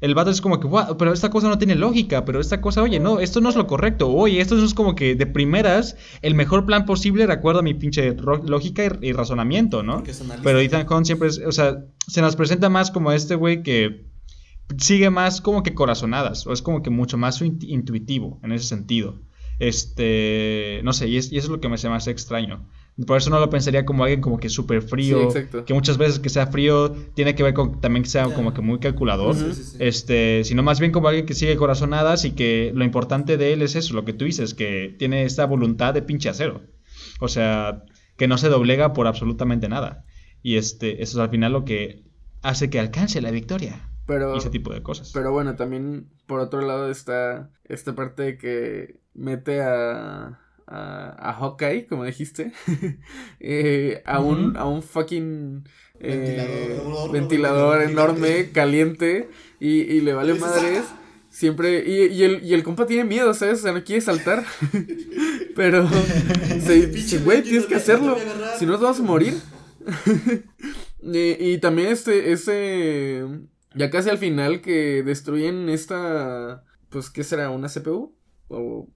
el vato es como que, what? Pero esta cosa no tiene lógica, pero esta cosa, oye, no, esto no es lo correcto, oye, esto no es como que de primeras el mejor plan posible de acuerdo a mi pinche lógica y, y razonamiento, ¿no? Pero Ethan Hunt siempre es, o sea, se nos presenta más como este güey que sigue más como que corazonadas, o es como que mucho más intu- intuitivo en ese sentido. Este, no sé, y, es- y eso es lo que me hace más extraño. Por eso no lo pensaría como alguien como que súper frío, Sí, que muchas veces que sea frío tiene que ver con también que sea como que muy calculador. Sí, sí, sí. Este, sino más bien como alguien que sigue corazonadas y que lo importante de él es eso, lo que tú dices, que tiene esta voluntad de pinche acero. O sea, que no se doblega por absolutamente nada. Y este, eso es al final lo que hace que alcance la victoria. Pero, Y ese tipo de cosas. pero bueno, también por otro lado está esta parte de que mete a, a, a Hawkeye, como dijiste, (laughs) eh, a, un, a un fucking eh, Ventilador, enorme, caliente, y, y le vale madres. Siempre, y, y, el, y el compa tiene miedo, ¿sabes? O sea, no quiere saltar. (laughs) Pero, (laughs) se- güey, tienes que hacerlo. Si no, te vas a morir. y, y también este, este, ya casi al final que destruyen esta, pues, ¿qué será? ¿Una CPU? O,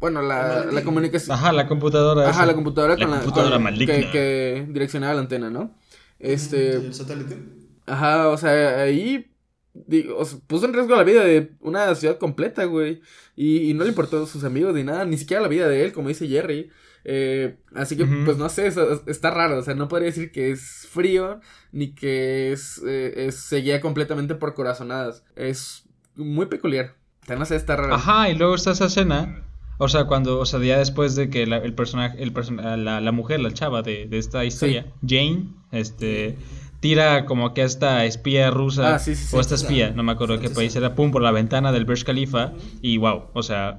bueno, la, la comunicación. Ajá, la computadora. Ajá, esa. la computadora La con la, computadora con- maligna. que, que direccionaba la antena, ¿no? Este, ¿Y el satélite? Ajá, o sea, ahí digo, o sea, puso en riesgo la vida de una ciudad completa, güey. Y, y no le importó a sus amigos ni nada, ni siquiera la vida de él, como dice Jerry. Eh, así que, pues no sé, eso- está raro. O sea, no podría decir que es frío, ni que es, eh, es- se guía completamente por corazonadas. Es muy peculiar. O sea, no sé, está raro. Ajá, y luego está esa escena. O sea, cuando, o sea, ya después de que la, el personaje, el person la, la, mujer, la chava de, de esta historia, sí. Jane, este, tira como que a esta espía rusa, ah, sí, sí, o esta espía, no me acuerdo qué país era, pum, por la ventana del Burj Khalifa, y wow, o sea,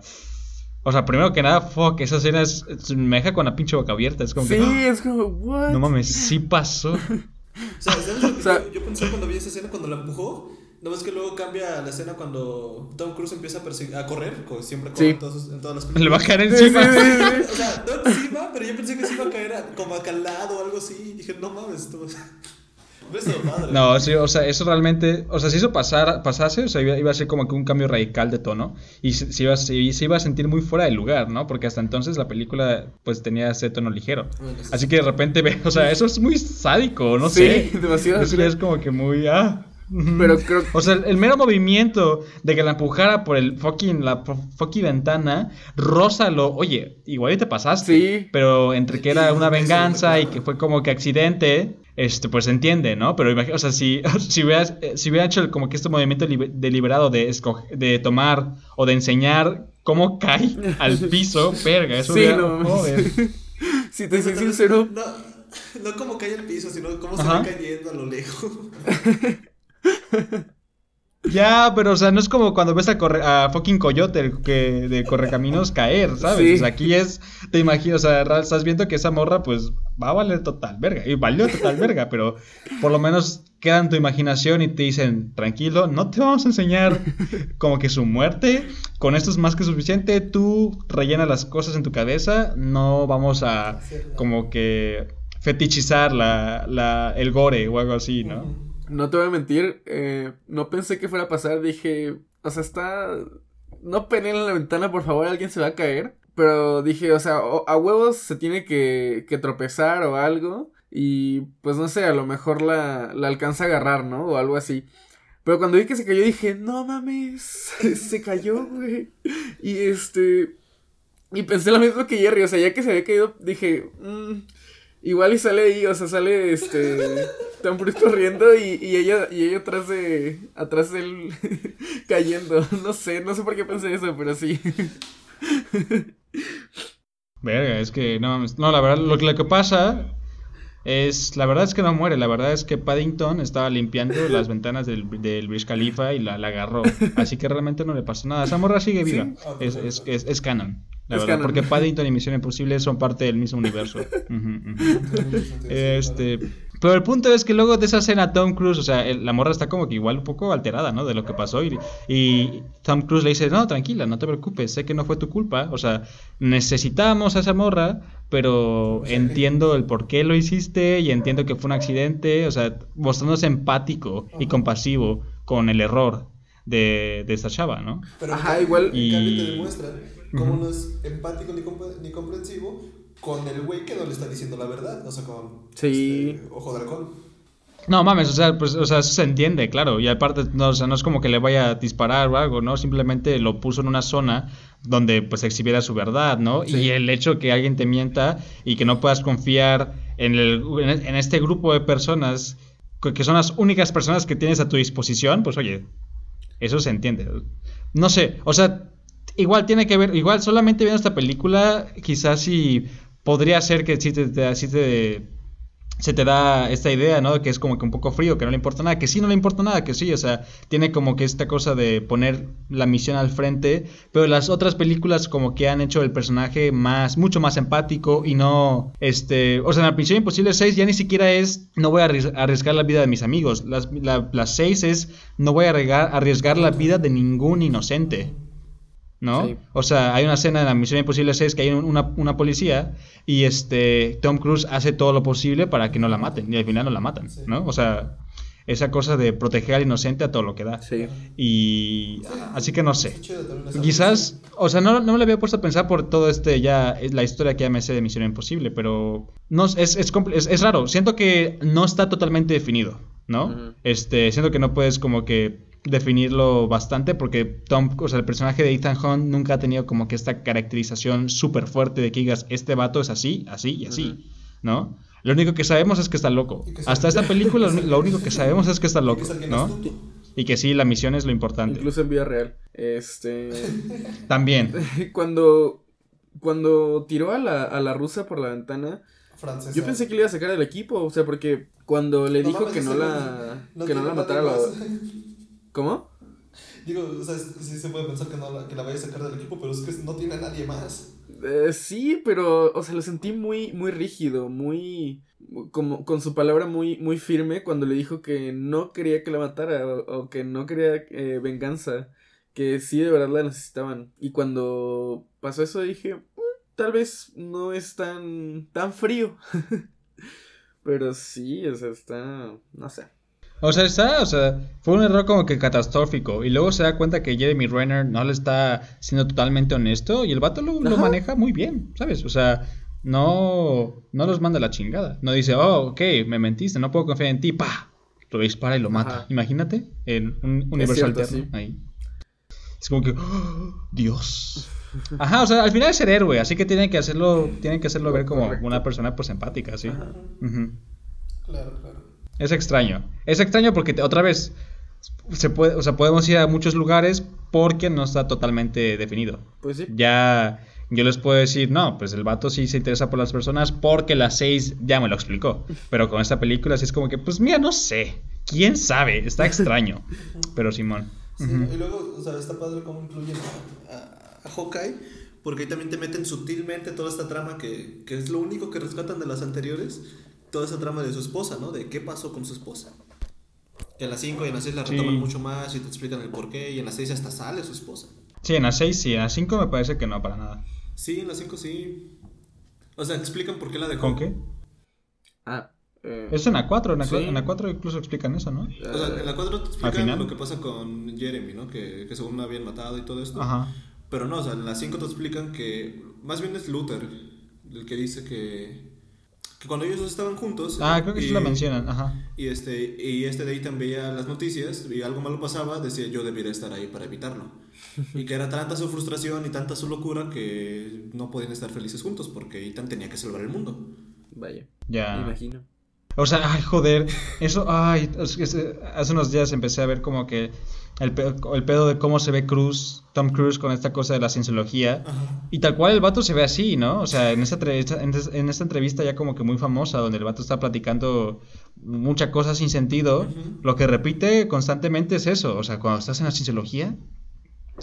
o sea, primero que nada, fuck, esa escena es, es, me deja con la pinche boca abierta, es como sí, que... Sí, es como, what? No mames, sí pasó. (laughs) o sea, ¿sabes lo que o sea, yo, yo pensé cuando vi esa escena, cuando la empujó, no es que luego cambia la escena cuando Tom Cruise empieza a, correr, como siempre corre Sí. en, todos, en todas las películas. Le va a caer encima. Sí, sí, sí, O sea, no encima, pero yo pensé que se iba a caer a- como acá al lado o algo así. Y dije, no mames, Beso padre. No, sí, o sea, eso realmente, o sea, si eso pasara, pasase, o sea, iba, iba a ser como que un cambio radical de tono y se, se iba, se, se iba a sentir muy fuera de lugar, ¿no? Porque hasta entonces la película, pues, tenía ese tono ligero. Bueno, sí. Así que de repente, o sea, eso es muy sádico, no Sí, sé. demasiado. Eso es como que muy, ah. Pero creo O sea, el mero movimiento de que la empujara por el fucking, la fu- fucking ventana, rózalo. Oye, igual y te pasaste. Sí. Pero entre que era una venganza y que fue como que accidente, este, pues se entiende, ¿no? Pero imagínate, o sea, si, (laughs) si hubieras, eh, si hubiera hecho como que este movimiento libe- deliberado de, de tomar o de enseñar cómo cae (laughs) al piso, verga, eso Sí, hubiera- no joder. (laughs) si te soy sincero, No, no como cae al piso, sino cómo se Ajá. va cayendo a lo lejos. Ya, pero o sea, no es como cuando ves a, corre- a fucking coyote el que de correcaminos caer, ¿sabes? Sí. O sea, aquí es, te imagino, o sea, estás viendo que esa morra pues va a valer total verga, y valió total verga, pero por lo menos queda en tu imaginación y te dicen, tranquilo, no te vamos a enseñar como que su muerte, con esto es más que suficiente, tú rellena las cosas en tu cabeza, no vamos a como que fetichizar la, la, el gore o algo así, ¿no? No te voy a mentir, eh, no pensé que fuera a pasar, dije, o sea, está... No peleen en la ventana, por favor, alguien se va a caer. Pero dije, o sea, a huevos se tiene que, que tropezar o algo. Y pues no sé, a lo mejor la, la alcanza a agarrar, ¿no? O algo así. Pero cuando vi que se cayó dije, no mames, (laughs) se cayó, güey. Y este... Y pensé lo mismo que Jerry, o sea, ya que se había caído, dije, "Mm, igual y sale ahí, o sea, sale este (laughs) Tom Cruise corriendo y, y ella y ella atrás de atrás de él (laughs) cayendo. No sé, no sé por qué pensé eso, pero sí. (laughs) Verga, es que no mames. No, la verdad, lo, que- lo que pasa es. La verdad es que no muere. La verdad es que Paddington estaba limpiando las ventanas del, del Khalifa y la, la agarró. Así que realmente no le pasó nada. Esa morra sigue viva. Es, es, es, es canon. La Es verdad, canon. porque Paddington y Misión Imposible son parte del mismo universo. (laughs) Ujú, ujú. Este, pero el punto es que luego de esa escena Tom Cruise, o sea, el- la morra está como que igual un poco alterada, ¿no? De lo que pasó y, y Tom Cruise le dice, no, tranquila, no te preocupes, sé que no fue tu culpa, o sea, necesitamos a esa morra, pero entiendo el por qué lo hiciste y entiendo que fue un accidente, o sea, mostrándose empático y compasivo con el error de, de esta chava, ¿no? Pero Ajá, igual- En cambio Y- te demuestran cómo no es empático ni, comp- ni comprensivo con el güey que no le está diciendo la verdad. O sea, con Sí. este, ojo de halcón. No mames, o sea, pues, o sea, eso se entiende, claro. Y aparte, no, o sea, no es como que le vaya a disparar o algo, ¿no? Simplemente lo puso en una zona donde pues exhibiera su verdad, ¿no? Sí. Y el hecho que alguien te mienta y que no puedas confiar en, el, en este grupo de personas, que que son las únicas personas que tienes a tu disposición, pues oye, eso se entiende. No sé, o sea, igual tiene que ver, igual solamente viendo esta película, quizás sí podría ser que sí te, te- sí te- se te da esta idea, ¿no? Que es como que un poco frío, que no le importa nada, que sí no le importa nada, que sí, o sea, tiene como que esta cosa de poner la misión al frente, pero las otras películas como que han hecho el personaje más, mucho más empático y no, este, o sea, en la Misión Imposible 6 ya ni siquiera es, no voy a arries- arriesgar la vida de mis amigos, las, la, las 6 es, no voy a arriesgar, arriesgar la vida de ningún inocente. ¿No? Sí. O sea, hay una escena en la Misión Imposible 6 que hay un- una, una policía y este Tom Cruise hace todo lo posible para que no la maten y al final no la matan, Sí. ¿no? O sea, esa cosa de proteger al inocente a todo lo que da. Sí. Y así que no sé. Quizás, o sea, no, no me lo había puesto a pensar por todo este ya, es la historia que ya me sé de Misión Imposible, pero no es, es, es, es raro. Siento que no está totalmente definido, ¿no? Este, siento que no puedes como que definirlo bastante porque Tom, o sea, el personaje de Ethan Hunt nunca ha tenido como que esta caracterización súper fuerte de que digas, este vato es así, así y así. ¿no? Lo único que sabemos es que está loco. Que Hasta esta película (laughs) lo único que sabemos es que está que loco, ¿no? Y que sí, la misión es lo importante. Incluso en vida real. Este. (laughs) También. (laughs) cuando. Cuando tiró a la, a la rusa por la ventana. Francesa. Yo pensé que le iba a sacar del equipo. O sea, porque cuando le No dijo mames, que no la. no que no la matara la. ¿Cómo? Digo, o sea, sí se puede pensar que, no la, que la vaya a sacar del equipo, pero es que no tiene a nadie más. Eh, sí, pero, o sea, lo sentí muy, muy rígido, muy, como, con su palabra muy, muy firme cuando le dijo que no quería que la matara o, o que no quería eh, venganza, que sí de verdad la necesitaban. Y cuando pasó eso dije, "Mm, tal vez no es tan, tan frío. (laughs) pero sí, o sea, está, no sé. O sea, está, o sea, fue un error como que catastrófico. Y luego se da cuenta que Jeremy Renner no le está siendo totalmente honesto. Y el vato lo, lo maneja muy bien, ¿sabes? O sea, no, no los manda a la chingada. No dice, oh, ok, me mentiste, no puedo confiar en ti. ¡Pah! Lo dispara y lo mata. Ajá. Imagínate, en un universo cierto, alterno. sí. Ahí. Es como que, ¡oh, Dios. Ajá, o sea, al final es ser héroe, así que tienen que hacerlo, tienen que hacerlo ver como Correcto. una persona pues empática, sí. Claro, claro. Es extraño. Es extraño porque te- otra vez se puede, o sea, podemos ir a muchos lugares porque no está totalmente definido. Pues sí. Ya yo les puedo decir, no, pues el vato sí se interesa por las personas porque las seis ya me lo explicó. (laughs) Pero con esta película sí es como que, pues mira, no sé. ¿Quién sabe? Está (laughs) extraño. Pero Simón. Sí, y luego, o sea, está padre cómo incluyen a, a, a Hawkeye, porque ahí también te meten sutilmente toda esta trama que, que es lo único que rescatan de las anteriores, toda esa trama de su esposa, ¿no? De qué pasó con su esposa. Que en las 5 y en las 6 la Sí. retoman mucho más y te explican el por qué, y en las 6 hasta sale su esposa. Sí, en las seis sí, en las cinco me parece que no, para nada. Sí, en las 5 sí. O sea, explican por qué la dejó. ¿Con qué? Ah, eh, Es en la 4, en la, Sí. en la 4 incluso explican eso, ¿no? O sea, en la 4 te explican lo que pasa con Jeremy, ¿no? Que, que según me habían matado y todo esto. Ajá. Pero no, o sea, en las 5 te explican que más bien es Luther el que dice que, que cuando ellos dos estaban juntos. Ah, creo que sí y- lo mencionan, ajá. Y este, y este de también veía las noticias y algo malo pasaba, decía yo debería estar ahí para evitarlo. y que era tanta su frustración y tanta su locura que no podían estar felices juntos porque Ethan tenía que salvar el mundo. vaya, Ya. me imagino. O sea, (laughs) ay, joder, eso, ay, hace unos días empecé a ver como que el, pe- el pedo de cómo se ve Cruz, Tom Cruise con esta cosa de la cienciología. Ajá. Y tal cual el vato se ve así, ¿no? O sea, en esta, entrevista- en, es- en esta entrevista ya como que muy famosa, donde el vato está platicando muchas cosas sin sentido, lo que repite constantemente es eso. O sea, cuando estás en la cienciología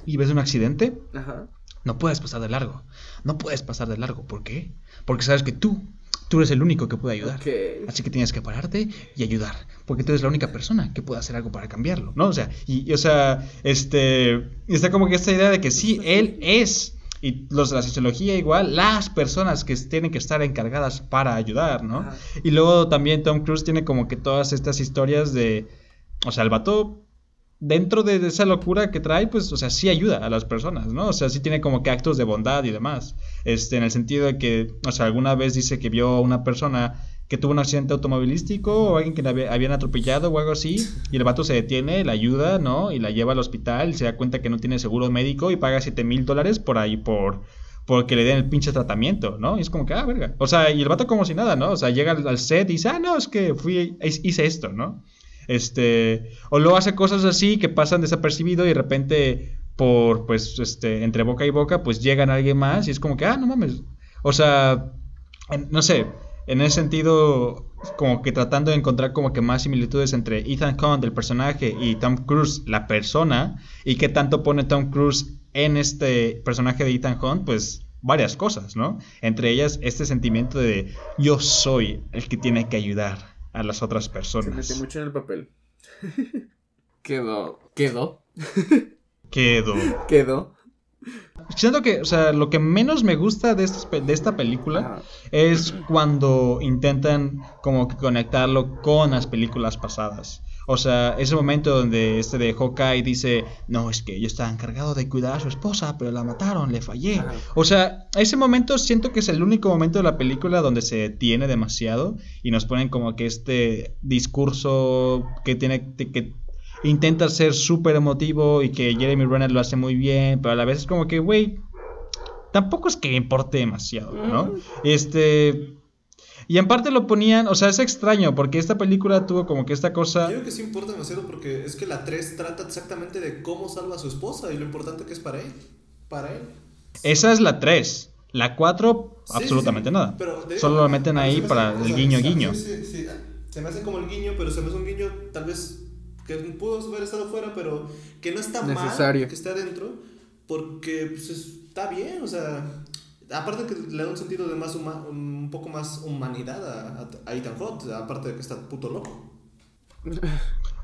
y ves un accidente, Ajá. no puedes pasar de largo. No puedes pasar de largo. ¿Por qué? Porque sabes que tú, tú eres el único que puede ayudar. Así que tienes que pararte y ayudar, porque tú eres la única persona que puede hacer algo para cambiarlo, ¿no? O sea, y, y, o sea, este, está como que esta idea de que sí, él es, y los de la sociología igual, las personas que tienen que estar encargadas para ayudar, ¿no? Ajá. Y luego también Tom Cruise tiene como que todas estas historias de, o sea, el vato dentro de esa locura que trae, pues, o sea, sí ayuda a las personas, ¿no? O sea, sí tiene como que actos de bondad y demás. Este, en el sentido de que, o sea, alguna vez dice que vio a una persona que tuvo un accidente automovilístico o alguien que le había- habían atropellado o algo así, y el vato se detiene, la ayuda, ¿no? Y la lleva al hospital, y se da cuenta que no tiene seguro médico y paga 7 mil dólares por ahí, por porque le den el pinche tratamiento, ¿no? Y es como que, ah, verga. O sea, y el vato como si nada, ¿no? O sea, llega al set y dice, ah, no, es que fui, hice esto, ¿no? Este, o luego hace cosas así que pasan desapercibido y de repente por, pues, este, entre boca y boca, pues llegan a alguien más y es como que, ah, no mames. O sea, no sé, en ese sentido, como que tratando de encontrar como que más similitudes entre Ethan Hunt, el personaje, y Tom Cruise, la persona, y qué tanto pone Tom Cruise en este personaje de Ethan Hunt, pues varias cosas, ¿no? Entre ellas este sentimiento de yo soy el que tiene que ayudar a las otras Se personas. metió mucho en el papel. (laughs) quedó. ¿Quedó? Quedo. Quedó. Siento que, o sea, lo que menos me gusta de, estos pe- de esta película es cuando intentan como que conectarlo con las películas pasadas. O sea, ese momento donde este de Hawkeye dice, no, es que yo estaba encargado de cuidar a su esposa, pero la mataron, le fallé. O sea, ese momento siento que es el único momento de la película donde se detiene demasiado y nos ponen como que este discurso que tiene que intenta ser súper emotivo y que Jeremy Renner lo hace muy bien, pero a la vez es como que, güey, tampoco es que importe demasiado, ¿no? Ujú. Este, Y en parte lo ponían, o sea, es extraño porque esta película tuvo como que esta cosa... Yo creo que sí importa demasiado porque es que la 3 trata exactamente de cómo salva a su esposa y lo importante que es para él. Para él. Esa es la 3. La 4, Sí, absolutamente sí, nada. pero digo, Solo lo meten ahí me para el guiño sí, guiño. Sí, sí, se me hace como el guiño, pero se me hace un guiño tal vez que pudo haber estado fuera, pero que no está Necesario. mal que esté adentro, porque pues, está bien, o sea, aparte que le da un sentido de más huma- un poco más humanidad a, a, Ethan aparte de que está puto loco.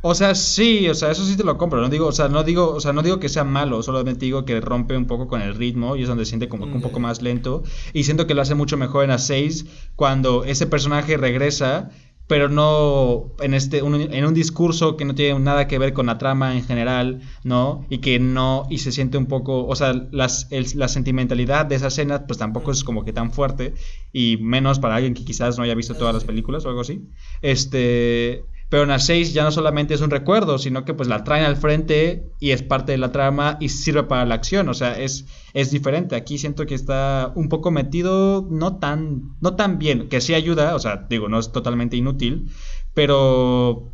O sea, sí, o sea, eso sí te lo compro. No digo, o sea, no digo, o sea, no digo que sea malo, solamente digo que rompe un poco con el ritmo y es donde siente como que un Mm, poco ya. más lento. Y siento que lo hace mucho mejor en las 6 cuando ese personaje regresa, pero no en este, un- en un discurso que no tiene nada que ver con la trama en general, ¿no? Y que no, y se siente un poco, o sea, las, el- la sentimentalidad de esa escena, pues tampoco es como que tan fuerte, y menos para alguien que quizás no haya visto todas las películas o algo así. Este, pero 6 ya no solamente es un recuerdo, sino que pues la traen al frente y es parte de la trama y sirve para la acción, o sea, es, es diferente. Aquí siento que está un poco metido, no tan, no tan bien, que sí ayuda, o sea, digo, no es totalmente inútil, pero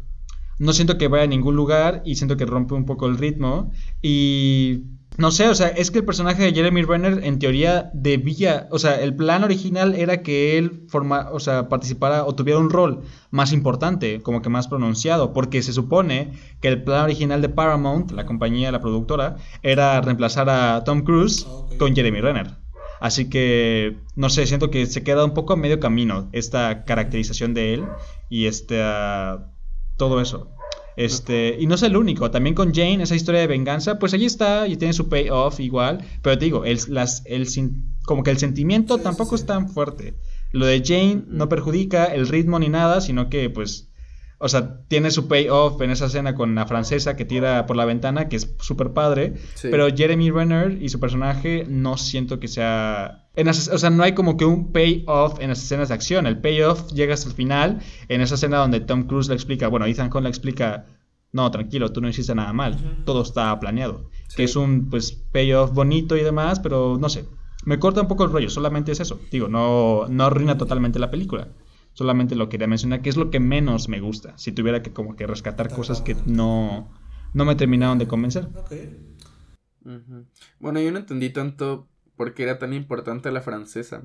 no siento que vaya a ningún lugar y siento que rompe un poco el ritmo y no sé, o sea, es que el personaje de Jeremy Renner en teoría debía, o sea, el plan original era que él forma, o sea, participara o tuviera un rol más importante, como que más pronunciado, porque se supone que el plan original de Paramount, la compañía, la productora, era reemplazar a Tom Cruise Ah, con Jeremy Renner. Así que, no sé, siento que se queda un poco a medio camino esta caracterización de él y este, todo eso. Este, y no es el único, también con Jane, esa historia de venganza, pues allí está y tiene su payoff igual, pero te digo, el, las, el, como que el sentimiento tampoco es tan fuerte. Lo de Jane no perjudica el ritmo ni nada, sino que pues, o sea, tiene su payoff en esa escena con la francesa que tira por la ventana, que es súper padre, Sí. pero Jeremy Renner y su personaje no siento que sea... en las- o sea, no hay como que un payoff en las escenas de acción. El payoff llega hasta el final, en esa escena donde Tom Cruise le explica, bueno, Ethan Hunt le explica, no, tranquilo, tú no hiciste nada mal, todo está planeado. Sí. Que es un, pues, payoff bonito y demás, pero no sé. Me corta un poco el rollo, solamente es eso. Digo, no, no arruina totalmente la película. Solamente lo quería mencionar, que es lo que menos me gusta. Si tuviera que como que rescatar cosas que no, no me terminaron de convencer. Ok. Ujú. Bueno, yo no entendí tanto por qué era tan importante la francesa,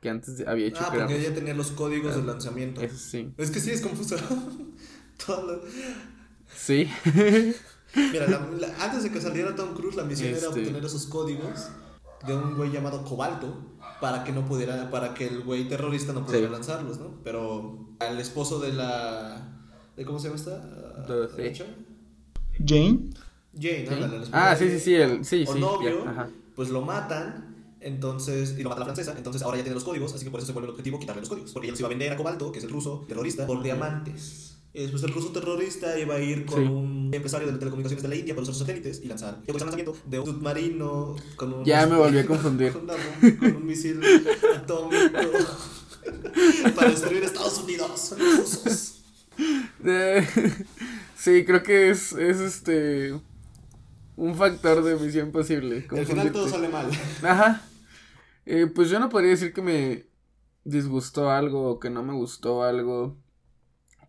que antes había hecho Ah, que era... porque ella tenía los códigos Ah, de lanzamiento. Eso sí. Es que sí, es confuso. (laughs) Todo lo- Sí. Mira, la- la- antes de que saliera Tom Cruise, la misión era Este. obtener esos códigos de un güey llamado Cobalto para que no pudiera, para que el güey terrorista no pudiera Sí. lanzarlos, ¿no? Pero al esposo de la, de cómo se llama esta. ¿La chava? Jane, Jane, ándale, la esposa Ah, de sí, sí, sí, el- sí, o sí, novio, pues lo matan. Entonces, y lo mata la francesa, entonces ahora ya tiene los códigos, así que por eso se vuelve el objetivo quitarle los códigos. Porque ella los iba a vender a Cobalto, que es el ruso terrorista, por diamantes. Y después el ruso terrorista iba a ir con Sí. un empresario de telecomunicaciones de la India para usar sus satélites y lanzar. Y el lanzamiento de un submarino con un. Ya me volví a confundir. (laughs) Con, una bomba- con un misil (laughs) atómico para destruir Estados Unidos. Los rusos. Eh, sí, creo que es, es este... Un factor de misión posible. Al final todo sale mal. Ajá. Eh, pues yo no podría decir que me disgustó algo o que no me gustó algo.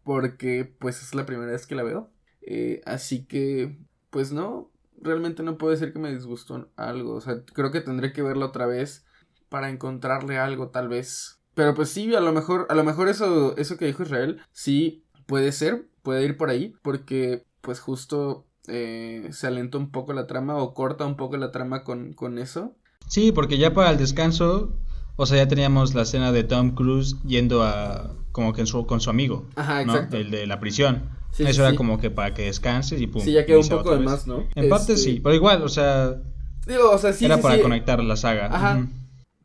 Porque pues es la primera vez que la veo. Eh, así que pues no. Realmente no puedo decir que me disgustó algo. O sea, creo que tendré que verla otra vez. Para encontrarle algo tal vez. Pero pues sí, a lo mejor, a lo mejor eso, eso que dijo Israel, sí puede ser, puede ir por ahí. Porque pues justo eh, se alenta un poco la trama o corta un poco la trama con, con eso. Sí, porque ya para el descanso, o sea, ya teníamos la escena de Tom Cruise yendo a como que en su- con su amigo, Ajá, ¿no? exacto. El de la prisión. Sí, Eso sí, era sí. como que para que descanses y pum. Sí, ya quedó un poco de más, ¿no? En parte Este, sí, pero igual, o sea, Digo, o sea, sí, era sí, para sí. conectar la saga. Ajá.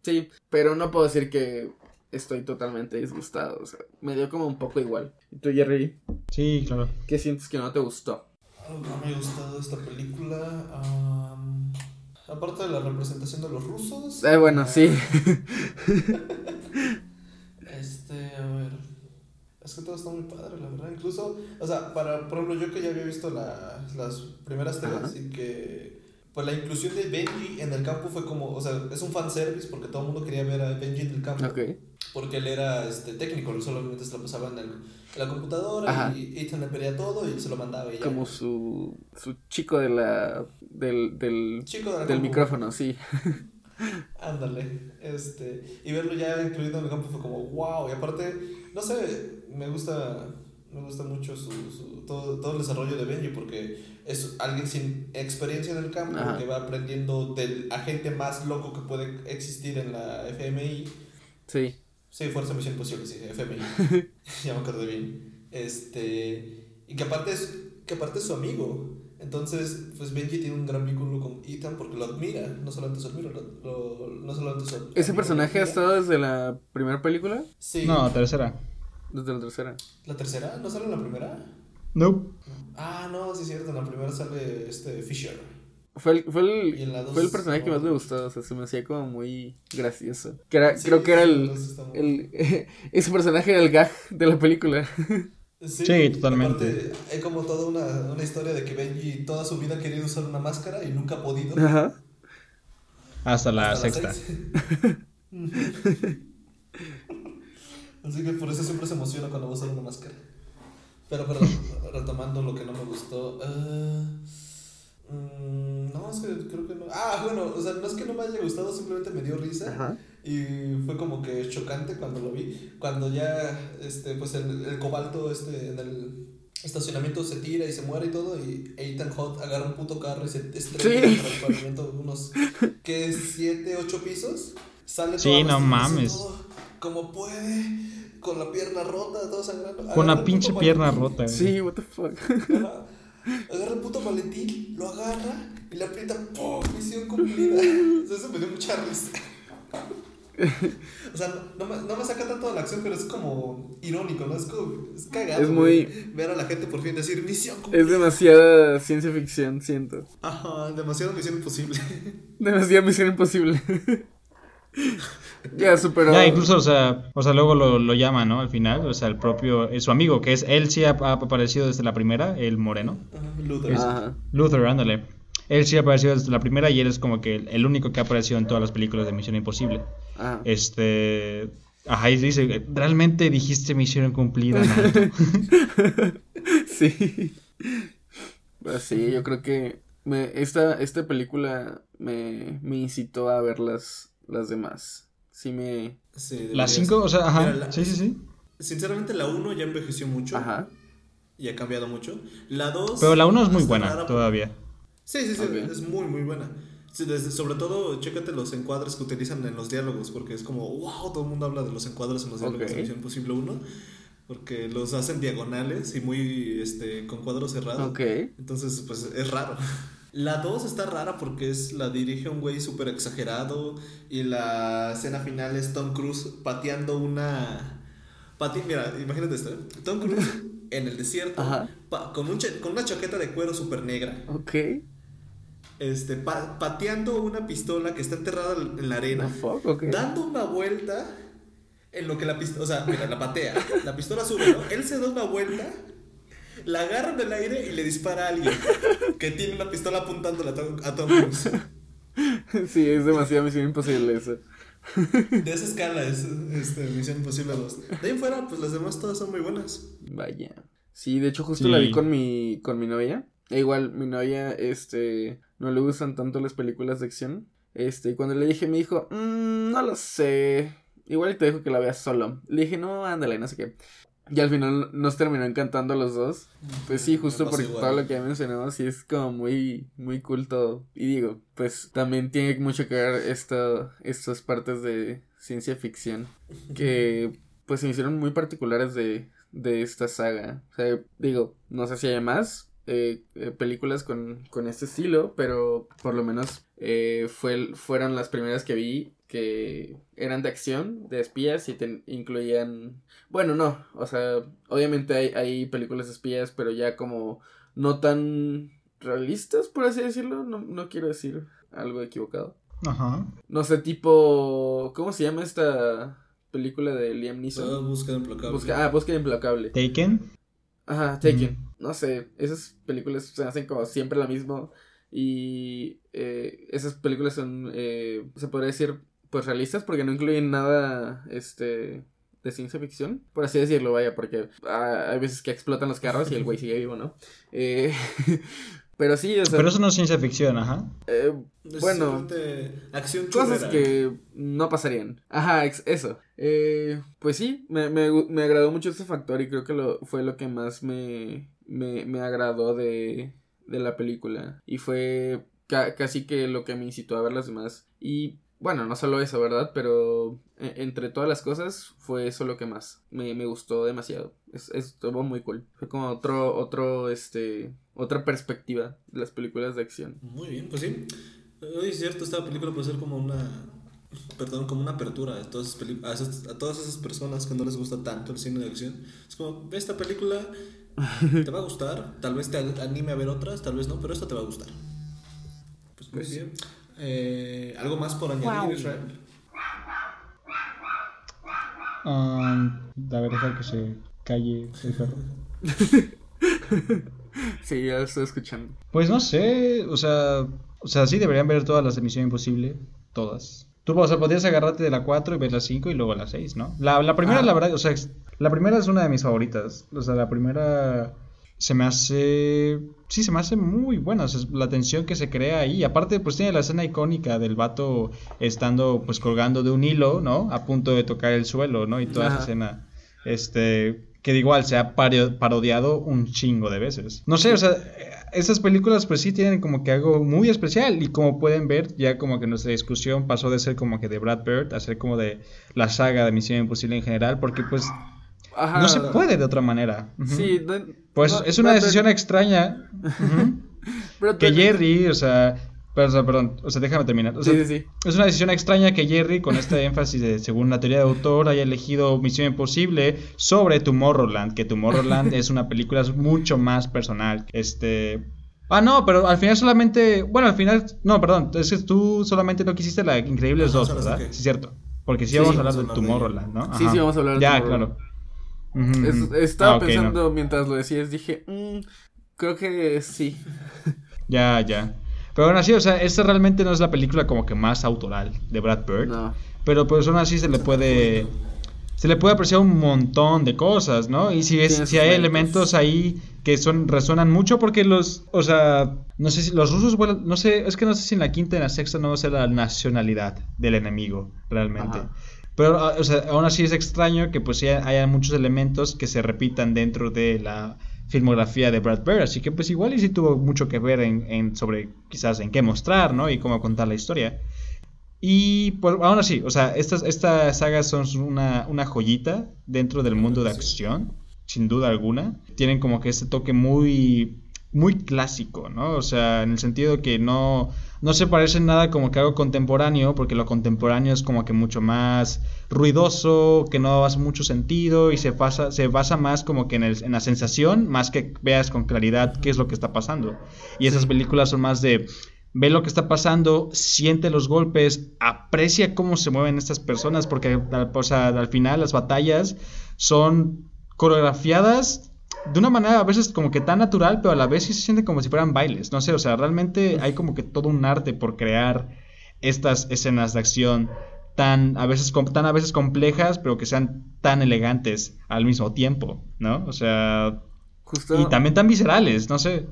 Sí, pero no puedo decir que estoy totalmente disgustado. O sea, me dio como un poco igual. ¿Y tú, Jerry? Sí, claro. ¿Qué sientes que no te gustó? No me ha gustado esta película. am, aparte de la representación de los rusos. Eh, bueno, sí. (laughs) Este, a ver. Es que todo está muy padre, la verdad. Incluso, o sea, para, por ejemplo, yo que ya había visto la- las primeras tres y que. Pues la inclusión de Benji en el campo fue como. O sea, es un fanservice porque todo el mundo quería ver a Benji en el campo. Porque él era este, técnico, solamente se lo pasaba en, el, en la computadora Ajá. y Ethan le pedía todo y se lo mandaba y ya. Como su, su chico de la, del, del, Chico de la del compu. micrófono, sí. (laughs) (laughs) Ándale, este, y verlo ya incluido en el campo fue como wow, y aparte, no sé, me gusta, me gusta mucho su, su- todo, todo el desarrollo de Benji porque es alguien sin experiencia en el campo Ajá. que va aprendiendo del agente más loco que puede existir en la FMI, Sí. sí, Fuerza Misión Imposible, sí, FMI, (laughs) ya me acordé bien, este, y que aparte es, que aparte es su amigo, entonces, pues Benji tiene un gran vínculo con Ethan porque lo admira, no solamente su admira, lo, lo- no solamente su ¿Ese personaje ha admira. estado desde la primera película? Sí. No, tercera. Desde la tercera. ¿La tercera? ¿No sale en la primera? Nope. Ah, no, sí es cierto, en la primera sale este Fisher. Fue el, fue Y en el, la dos fue el personaje que no. más me gustó, o sea, se me hacía como muy gracioso. Que era, Sí, creo que era el, el (laughs) ese personaje era el gag de la película. (laughs) Sí, Sí, totalmente. aparte, hay como toda una, una historia de que Benji toda su vida ha querido usar una máscara y nunca ha podido. Ajá. Hasta la Hasta sexta. (laughs) Así que por eso siempre se emociona cuando va a usar una máscara. Pero, perdón, retomando lo que no me gustó. ah, mm, no, es que creo que no. Ah, bueno, o sea, no es que no me haya gustado, simplemente me dio risa. Ajá. Y fue como que chocante cuando lo vi. Cuando ya, este, pues el, el cobalto este, en el estacionamiento se tira y se muere y todo. Y Ethan Hawke agarra un puto carro y se estrella Sí. contra el unos, ¿qué? ¿Siete, ocho pisos? Sale Sí, no mames. todo Como puede, con la pierna rota, todo sangrando. Con la pinche pierna rota. güey. Sí, what the fuck. Agarra el puto maletín, lo agarra y le aprieta, ¡pum! Misión cumplida. O sea, eso me dio mucha risa. O sea, no, no me, no me saca tanto de la acción, pero es como irónico, ¿no? Es como, es cagado. Es muy- güey, Ver a la gente por fin decir, misión cumplida. Es demasiada ciencia ficción, siento. Ajá, demasiado misión imposible. Demasiada misión imposible. (laughs) (laughs) ya superó. Ya, incluso, o sea, o sea, luego lo, lo llama, ¿no? Al final, o sea, el propio, su amigo, que es, él sí ha, ha aparecido desde la primera, el moreno. Ajá, Luther. Ajá. Luther, ándale. Él sí ha aparecido desde la primera y él es como que el, único que ha aparecido en todas las películas de Misión Imposible. Ajá. Este. Ajá, y dice, realmente dijiste misión incumplida, Naruto?" (laughs) Sí. Pues sí, yo creo que me, esta, esta película me, me incitó a ver las, las demás. Sí me... Sí, Las deberías. cinco, o sea, ajá. Mira, la- Sí, sí, sí. Sinceramente, la 1 ya envejeció mucho. Ajá. Y ha cambiado mucho. La 2. Pero la uno es muy buena todavía. Sí, sí, sí, Ok. es muy, muy buena. Sí, desde- sobre todo, chécate los encuadres que utilizan en los diálogos, porque es como, wow, todo el mundo habla de los encuadres en los diálogos Ok. de Misión Imposible 1, porque los hacen diagonales y muy, este, con cuadros cerrados. Ok. Entonces, pues, es raro. La 2 está rara porque es la dirige un güey súper exagerado y la escena final es Tom Cruise pateando una... Pati... Mira, imagínate esto, ¿eh? Tom Cruise (laughs) en el desierto con, un cha- con una chaqueta de cuero súper negra Ok. este, pa- pateando una pistola que está enterrada en la arena, fuck, ok. dando una vuelta en lo que la pistola, o sea, mira, la patea, la pistola sube, ¿no? Él se da una vuelta, la agarra en el aire y le dispara a alguien que tiene una pistola apuntándola a Tom, a Tom Cruise. Sí, es demasiada misión imposible eso. De esa escala es este, Misión Imposible 2. De ahí en fuera, pues las demás todas son muy buenas. Vaya. Sí, de hecho justo Sí. la vi con mi, con mi novia. E igual, mi novia, este, no le gustan tanto las películas de acción. Este, y cuando le dije, me dijo, "Mm, no lo sé. Igual te dejo que la veas solo. Le dije, no, ándale, no sé qué. Y al final nos terminó encantando los dos. Pues sí, justo pasa por igual. todo lo que ya mencionamos, sí es como muy, muy cool todo. Y digo, pues también tiene mucho que ver esto, estas partes de ciencia ficción que pues se hicieron muy particulares de, de esta saga. O sea, digo, no sé si hay más eh, eh, películas con, con este estilo, pero por lo menos eh, fue, fueron las primeras que vi que eran de acción, de espías y ten- incluían... Bueno, no, o sea, obviamente hay, hay películas de espías, pero ya como no tan realistas, por así decirlo, no, no quiero decir algo equivocado. Ajá. No sé, tipo. ¿Cómo se llama esta película de Liam Neeson? búsqueda implacable. Busca, ah, Búsqueda Implacable. Taken. Ajá, Taken. Mm. No sé, esas películas se hacen como siempre lo mismo. Y eh, esas películas son, eh, se podría decir, pues realistas porque no incluyen nada, este, de ciencia ficción, por así decirlo, vaya, porque hay veces que explotan los carros y el güey sigue vivo, ¿no? (laughs) Eh, (laughs) pero sí, o sea... Pero eso no es ciencia ficción, ajá. Eh, bueno, acción cosas que no pasarían. Ajá, eso. Eh, pues sí, me, me, me, agradó mucho ese factor y creo que lo, fue lo que más me, me, me agradó de, de la película. Y fue casi que lo que me incitó a ver las demás. Y bueno, no solo eso, ¿verdad? Pero e, entre todas las cosas fue eso lo que más me, gustó demasiado. Es, estuvo muy cool. Fue como otro, otro, este, otra perspectiva de las películas de acción. Muy bien, pues sí. Es cierto, esta película puede ser como una, perdón, como una apertura a todas, esas, a, todas esas personas que no les gusta tanto el cine de acción. Es como, ve esta película, (laughs) te va a gustar, tal vez te anime a ver otras, tal vez no, pero esta te va a gustar. Pues muy pues bien. Eh, ¿Algo más por añadir, Israel? Um, a ver, dejar que se calle el perro. (laughs) sí, ya lo estoy escuchando. Pues no sé, o sea, o sea, sí deberían ver todas las de Misión Imposible, todas. Tú, o sea, podrías agarrarte de la 4 y ver la 5 y luego la 6, ¿no? La, la primera, ah. la verdad, o sea, la primera es una de mis favoritas. O sea, la primera se me hace. Sí, se me hace muy buena. la tensión que se crea ahí. Aparte, pues tiene la escena icónica del vato estando, pues colgando de un hilo, ¿no? A punto de tocar el suelo, ¿no? Y toda esa escena. Este. Que igual se ha parodiado un chingo de veces. No sé, o sea, esas películas pues sí tienen como que algo muy especial y como pueden ver ya como que nuestra discusión pasó de ser como que de Brad Bird a ser como de la saga de Misión Imposible en general porque pues no se puede de otra manera. Sí, pues es una decisión extraña (laughs) que Jerry, o sea, perdón, perdón, o sea, déjame terminar. sí, sí, Es una decisión extraña que Jerry, con este (laughs) énfasis de según la teoría de autor, haya elegido Misión Imposible sobre Tomorrowland, que Tomorrowland (laughs) es una película mucho más personal. Este, Ah, no, pero al final solamente. Bueno, al final. No, perdón. Es que tú solamente no quisiste la Increíbles 2, ¿verdad? Sí, es cierto. Porque sí, vamos a hablar de Tomorrowland, ¿no? Sí, sí, vamos a hablar de Ya, claro estaba ah, pensando mientras lo decías, dije, mm, creo que sí. (laughs) ya, ya. Pero aún así, o sea, esta realmente no es la película como que más autoral de Brad Bird. Pero pues aún así se le puede... Se le puede apreciar un montón de cosas, ¿no? Y si, es, si hay elementos ahí que son resuenan mucho porque los, o sea, no sé si los rusos no sé, es que no sé si en la quinta y en la sexta no va a ser la nacionalidad del enemigo realmente. Pero, ah, o sea, aún así es extraño que pues sí haya muchos elementos que se repitan dentro de la filmografía de Brad Bird, así que pues igual y sí tuvo mucho que ver en, sobre quizás en qué mostrar, ¿no? Y cómo contar la historia. Y pues aún así, o sea, estas, estas sagas son una, una joyita dentro del mundo de acción, sin duda alguna. Tienen como que este toque muy muy clásico, ¿no? O sea, en el sentido que no, no se parece nada como que algo contemporáneo, porque lo contemporáneo es como que mucho más ruidoso, que no hace mucho sentido y se, pasa, se basa más como que en, el, en la sensación, más que veas con claridad qué es lo que está pasando. Y esas películas son más de ve lo que está pasando, siente los golpes, aprecia cómo se mueven estas personas, porque o sea, al final las batallas son coreografiadas de una manera a veces como que tan natural, pero a la vez sí se siente como si fueran bailes. No sé, o sea, realmente hay como que todo un arte por crear estas escenas de acción tan a veces tan a veces complejas, pero que sean tan elegantes al mismo tiempo, ¿no? O sea, y también tan viscerales, no sé.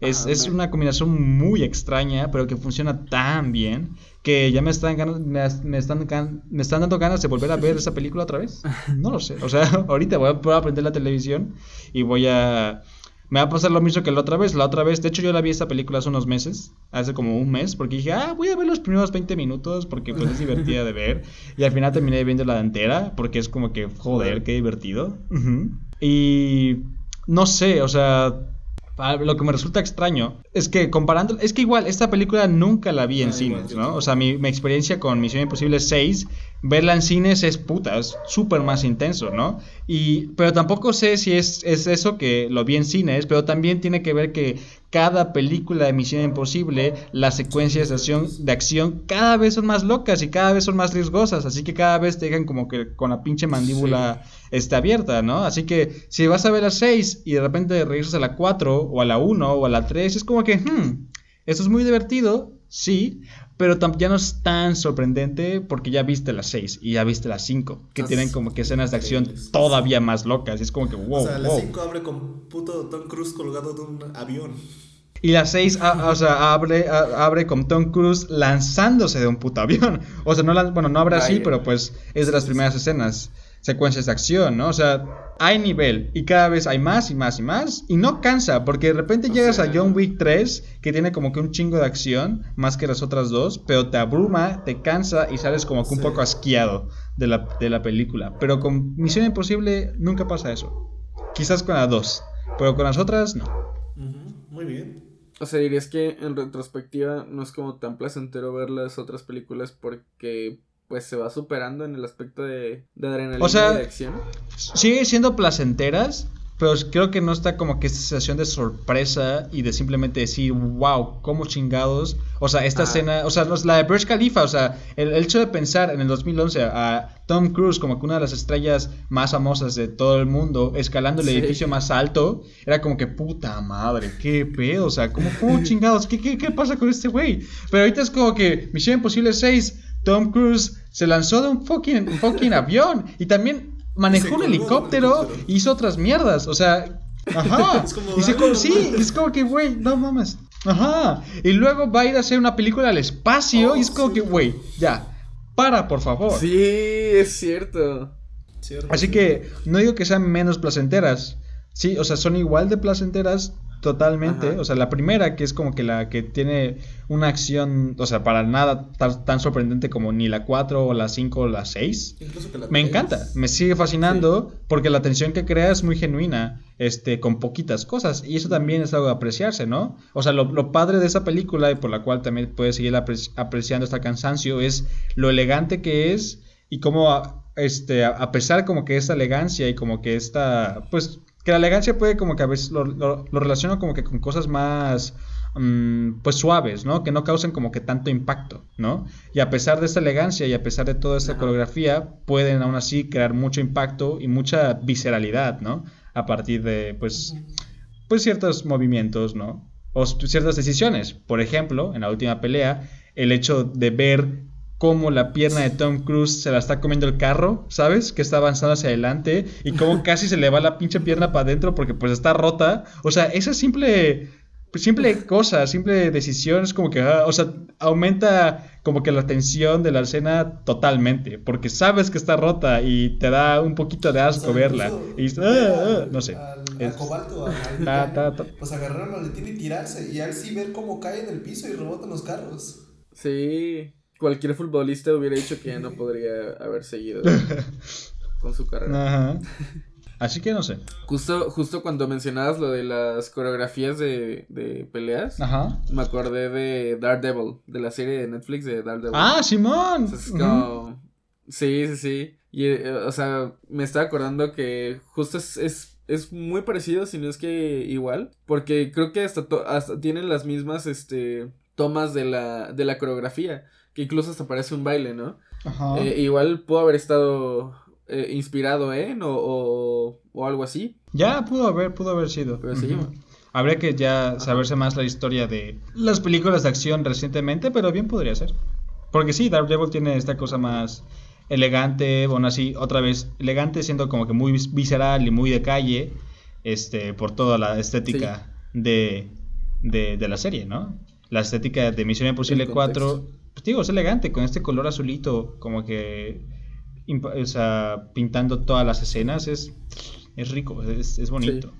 Es, es una combinación muy extraña, pero que funciona tan bien que ya me están, me, están, me están dando ganas de volver a ver esa película otra vez. (laughs) No lo sé. O sea, (laughs) ahorita voy a, voy a aprender la televisión y voy a... Me va a pasar lo mismo que la otra vez. La otra vez, de hecho, yo la vi esta película hace unos meses, hace como un mes, porque dije, ah, voy a ver los primeros 20 minutos porque pues es divertida de ver. Y al final terminé viendo la entera porque es como que, joder, qué divertido. Y no sé, o sea, lo que me resulta extraño es que comparando, es que igual esta película nunca la vi en ah, cines, ¿no? O sea, mi, mi, experiencia con Misión Imposible 6, verla en cines es puta, es súper más intenso, ¿no? Y, pero tampoco sé si es, es eso que lo vi en cines, pero también tiene que ver que cada película de Misión Imposible, las secuencias de acción, de acción cada vez son más locas y cada vez son más riesgosas, así que cada vez te dejan como que con la pinche mandíbula está abierta, ¿no? Así que si vas a ver a 6 y de repente regresas a la 4 o a la 1 o a la 3, es como que, hmm, esto es muy divertido, sí, pero ya no es tan sorprendente porque ya viste las 6 y ya viste las 5, que tienen como que escenas de acción todavía más locas. Y es como que, wow. O sea, las 5 abre con puto Tom Cruise colgado de un avión. Y la 6, o sea, abre, abre con Tom Cruise lanzándose de un puto avión. O sea, no bueno, no abre así, pero pues es de las primeras escenas secuencias de acción, ¿no? O sea, hay nivel y cada vez hay más y más y más y no cansa porque de repente llegas a John Wick 3 que tiene como que un chingo de acción más que las otras dos, pero te abruma, te cansa y sales como que un poco asqueado de la, de la película. Pero con Misión Imposible nunca pasa eso. Quizás con las dos, pero con las otras no. Muy bien. O sea, dirías que en retrospectiva no es como tan placentero ver las otras películas porque pues se va superando en el aspecto de, de adrenalina o sea, y de acción. Sigue siendo placenteras, pero creo que no está como que esta sensación de sorpresa y de simplemente decir, wow, cómo chingados. O sea, esta escena, o sea, la de Burj Khalifa, o sea, el, hecho de pensar en el 2011 a Tom Cruise como que una de las estrellas más famosas de todo el mundo, escalando el edificio más alto, era como que puta madre, qué pedo, o sea, ¿cómo, cómo (laughs) chingados? ¿Qué, qué, qué pasa con este güey? Pero ahorita es como que Misión Imposible 6 Tom Cruise se lanzó de un fucking, fucking (laughs) avión y también manejó un helicóptero y hizo otras mierdas. O sea, ajá. (laughs) y se, sí, es como que, güey, no mames. Ajá. Y luego va a ir a hacer una película al espacio y es como que, güey, ya, para, por favor. Sí, es cierto. Así que no digo que sean menos placenteras. Sí, o sea, son igual de placenteras Totalmente, o sea, la primera que es como que la que tiene una acción, o sea, para nada tan, sorprendente como ni la 4 o la 5 o la 6. me encanta, me sigue fascinando porque la tensión que crea es muy genuina, este, con poquitas cosas y eso también es algo de apreciarse, ¿no? O sea, lo, padre de esa película y por la cual también puedes seguir apreciando esta cansancio es lo elegante que es y cómo, este, a pesar como que esta elegancia y como que esta, pues que la elegancia puede como que a veces lo, lo, relaciona como que con cosas más mm, pues suaves, ¿no? Que no causen como que tanto impacto, ¿no? Y a pesar de esta elegancia y a pesar de toda esta coreografía, pueden aún así crear mucho impacto y mucha visceralidad, ¿no? A partir de pues, pues ciertos movimientos, ¿no? O ciertas decisiones. Por ejemplo, en la última pelea, el hecho de ver cómo la pierna de Tom Cruise se la está comiendo el carro, ¿sabes? Que está avanzando hacia adelante y cómo (laughs) casi se le va la pinche pierna para adentro porque pues está rota. O sea, esa simple, simple (laughs) cosa, simple decisión es como que, ah, o sea, aumenta como que la tensión de la escena totalmente porque sabes que está rota y te da un poquito de asco verla. Y, ah, ah, no sé. Al, cobalto, (laughs) pues agarrar el maletín y tirarse y así ver cómo cae en el piso y rebotan los carros. Sí cualquier futbolista hubiera dicho que ya no podría haber seguido (laughs) con su carrera. (laughs) Así que no sé. Justo, justo cuando mencionabas lo de las coreografías de, de peleas, me acordé de Daredevil, de la serie de Netflix de Daredevil. Ah, Simón. Sí, sí, sí. Y, eh, o sea, me estaba acordando que justo es, es, es, muy parecido, si no es que igual, porque creo que hasta, hasta tienen las mismas, este, tomas de la, de la coreografía que incluso hasta parece un baile, ¿no? Ajá. Eh, igual pudo haber estado eh, inspirado en o, o, algo así. Ya pudo haber, pudo haber sido. Pero sí. Habría que ya saberse más la historia de las películas de acción recientemente, pero bien podría ser. Porque sí, Daredevil tiene esta cosa más elegante, bueno, así, otra vez, elegante siendo como que muy visceral y muy de calle, este, por toda la estética de, de, de, la serie, ¿no? La estética de Misión Imposible 4 pues digo, es elegante, con este color azulito, como que, o sea, pintando todas las escenas, es, es rico, es, es bonito.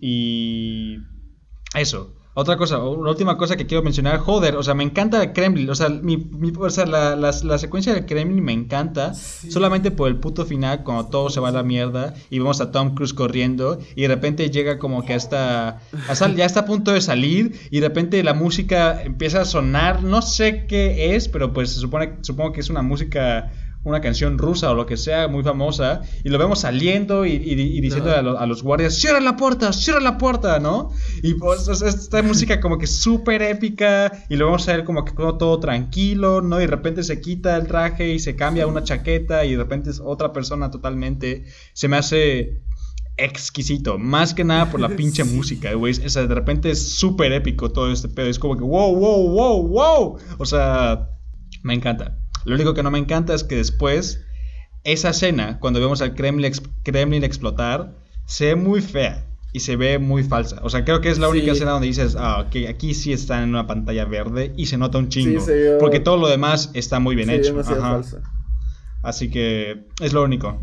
Y eso, otra cosa, una última cosa que quiero mencionar, joder, o sea, me encanta el Kremlin, o sea, mi, o sea la, la, secuencia del Kremlin me encanta, solamente por el puto final, cuando todo se va a la mierda y vemos a Tom Cruise corriendo y de repente llega como que hasta, hasta ya está a punto de salir y de repente la música empieza a sonar, no sé qué es, pero pues se supone, supongo que es una música una canción rusa o lo que sea muy famosa y lo vemos saliendo y, diciendo a, los guardias, cierra la puerta, cierra la puerta, ¿no? Y pues esta música como que súper épica y lo vemos a ver como que todo tranquilo, ¿no? Y de repente se quita el traje y se cambia una chaqueta y de repente es otra persona totalmente. Se me hace exquisito. Más que nada por la (laughs) pinche música, güey. O sea, de repente es súper épico todo este pedo. Es como que wow, wow, wow, wow. O sea, me encanta. Lo único que no me encanta es que después, esa escena, cuando vemos al Kremlin, Kremlin explotar, se ve muy fea y se ve muy falsa. O sea, creo que es la única escena donde dices, ah, ok, aquí sí está en una pantalla verde y se nota un chingo. Porque todo lo demás está muy bien hecho. Así que es lo único.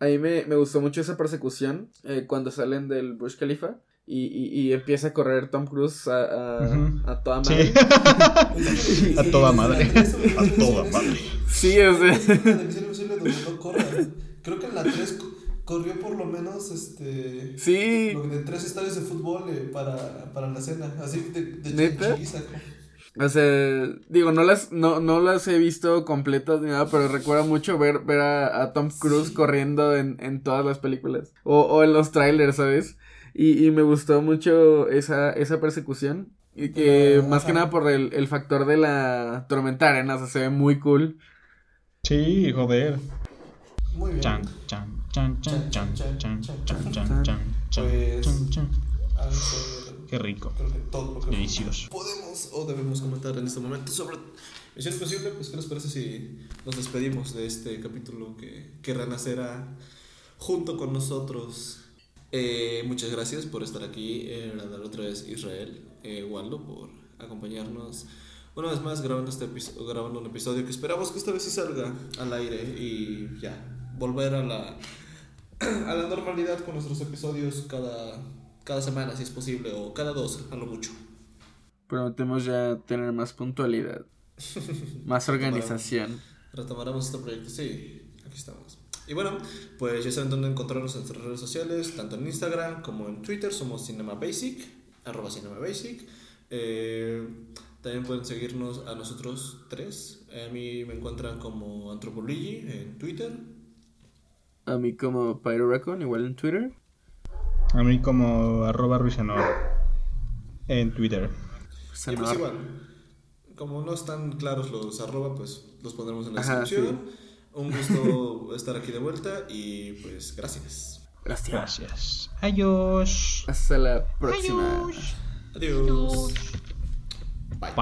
A mí me, gustó mucho esa persecución eh, cuando salen del Bush Khalifa. Y, y, empieza a correr Tom Cruise a, a, toda madre. (laughs) a toda madre. a toda madre. Sí, o sea. Creo que en la 3 corrió por lo menos este. Sí. De tres estadios de fútbol eh, para, para la escena. Así de, de ¿Neta? O sea, digo, no las, no, no las he visto completas ni nada, pero recuerdo mucho ver, ver a, Tom Cruise corriendo en, en todas las películas. O, o en los trailers, ¿sabes? Y, y me gustó mucho esa, esa persecución. Y que más que nada por el, el factor de la tormenta arena, o sea, se ve muy cool. Sí, joder. Muy bien. Chan, chan, chan, chan, chan, chan, chan, chan, chan, chan, chan, Qué rico. todo Delicioso. podemos o debemos comentar en este momento sobre Misión Imposible, pues ¿qué nos parece si nos despedimos de este capítulo que, que renacerá junto con nosotros? Eh, muchas gracias por estar aquí, eh, otra vez Israel, eh, Waldo, por acompañarnos una vez más grabando, este grabando un episodio que esperamos que esta vez sí salga al aire y ya, volver a la, (clears throat) a la normalidad con nuestros episodios cada cada semana si es posible o cada dos a lo mucho. Prometemos ya tener más puntualidad, (laughs) más organización. Retomaremos este proyecto, sí, aquí estamos. Y bueno, pues ya saben dónde encontrarnos en nuestras redes sociales, tanto en Instagram como en Twitter, somos Cinema Basic, arroba Cinema Basic. Eh, también pueden seguirnos a nosotros tres. A mí me encuentran como Anthropology en Twitter. A mí como Pyro igual en Twitter. A mí como arroba Ruisanor en Twitter. Y pues igual, como no están claros los arroba, pues los pondremos en la descripción. Un gusto (laughs) estar aquí de vuelta y pues gracias. Gracias. Gracias. Adiós. Hasta la próxima. Adiós. Adiós. Bye.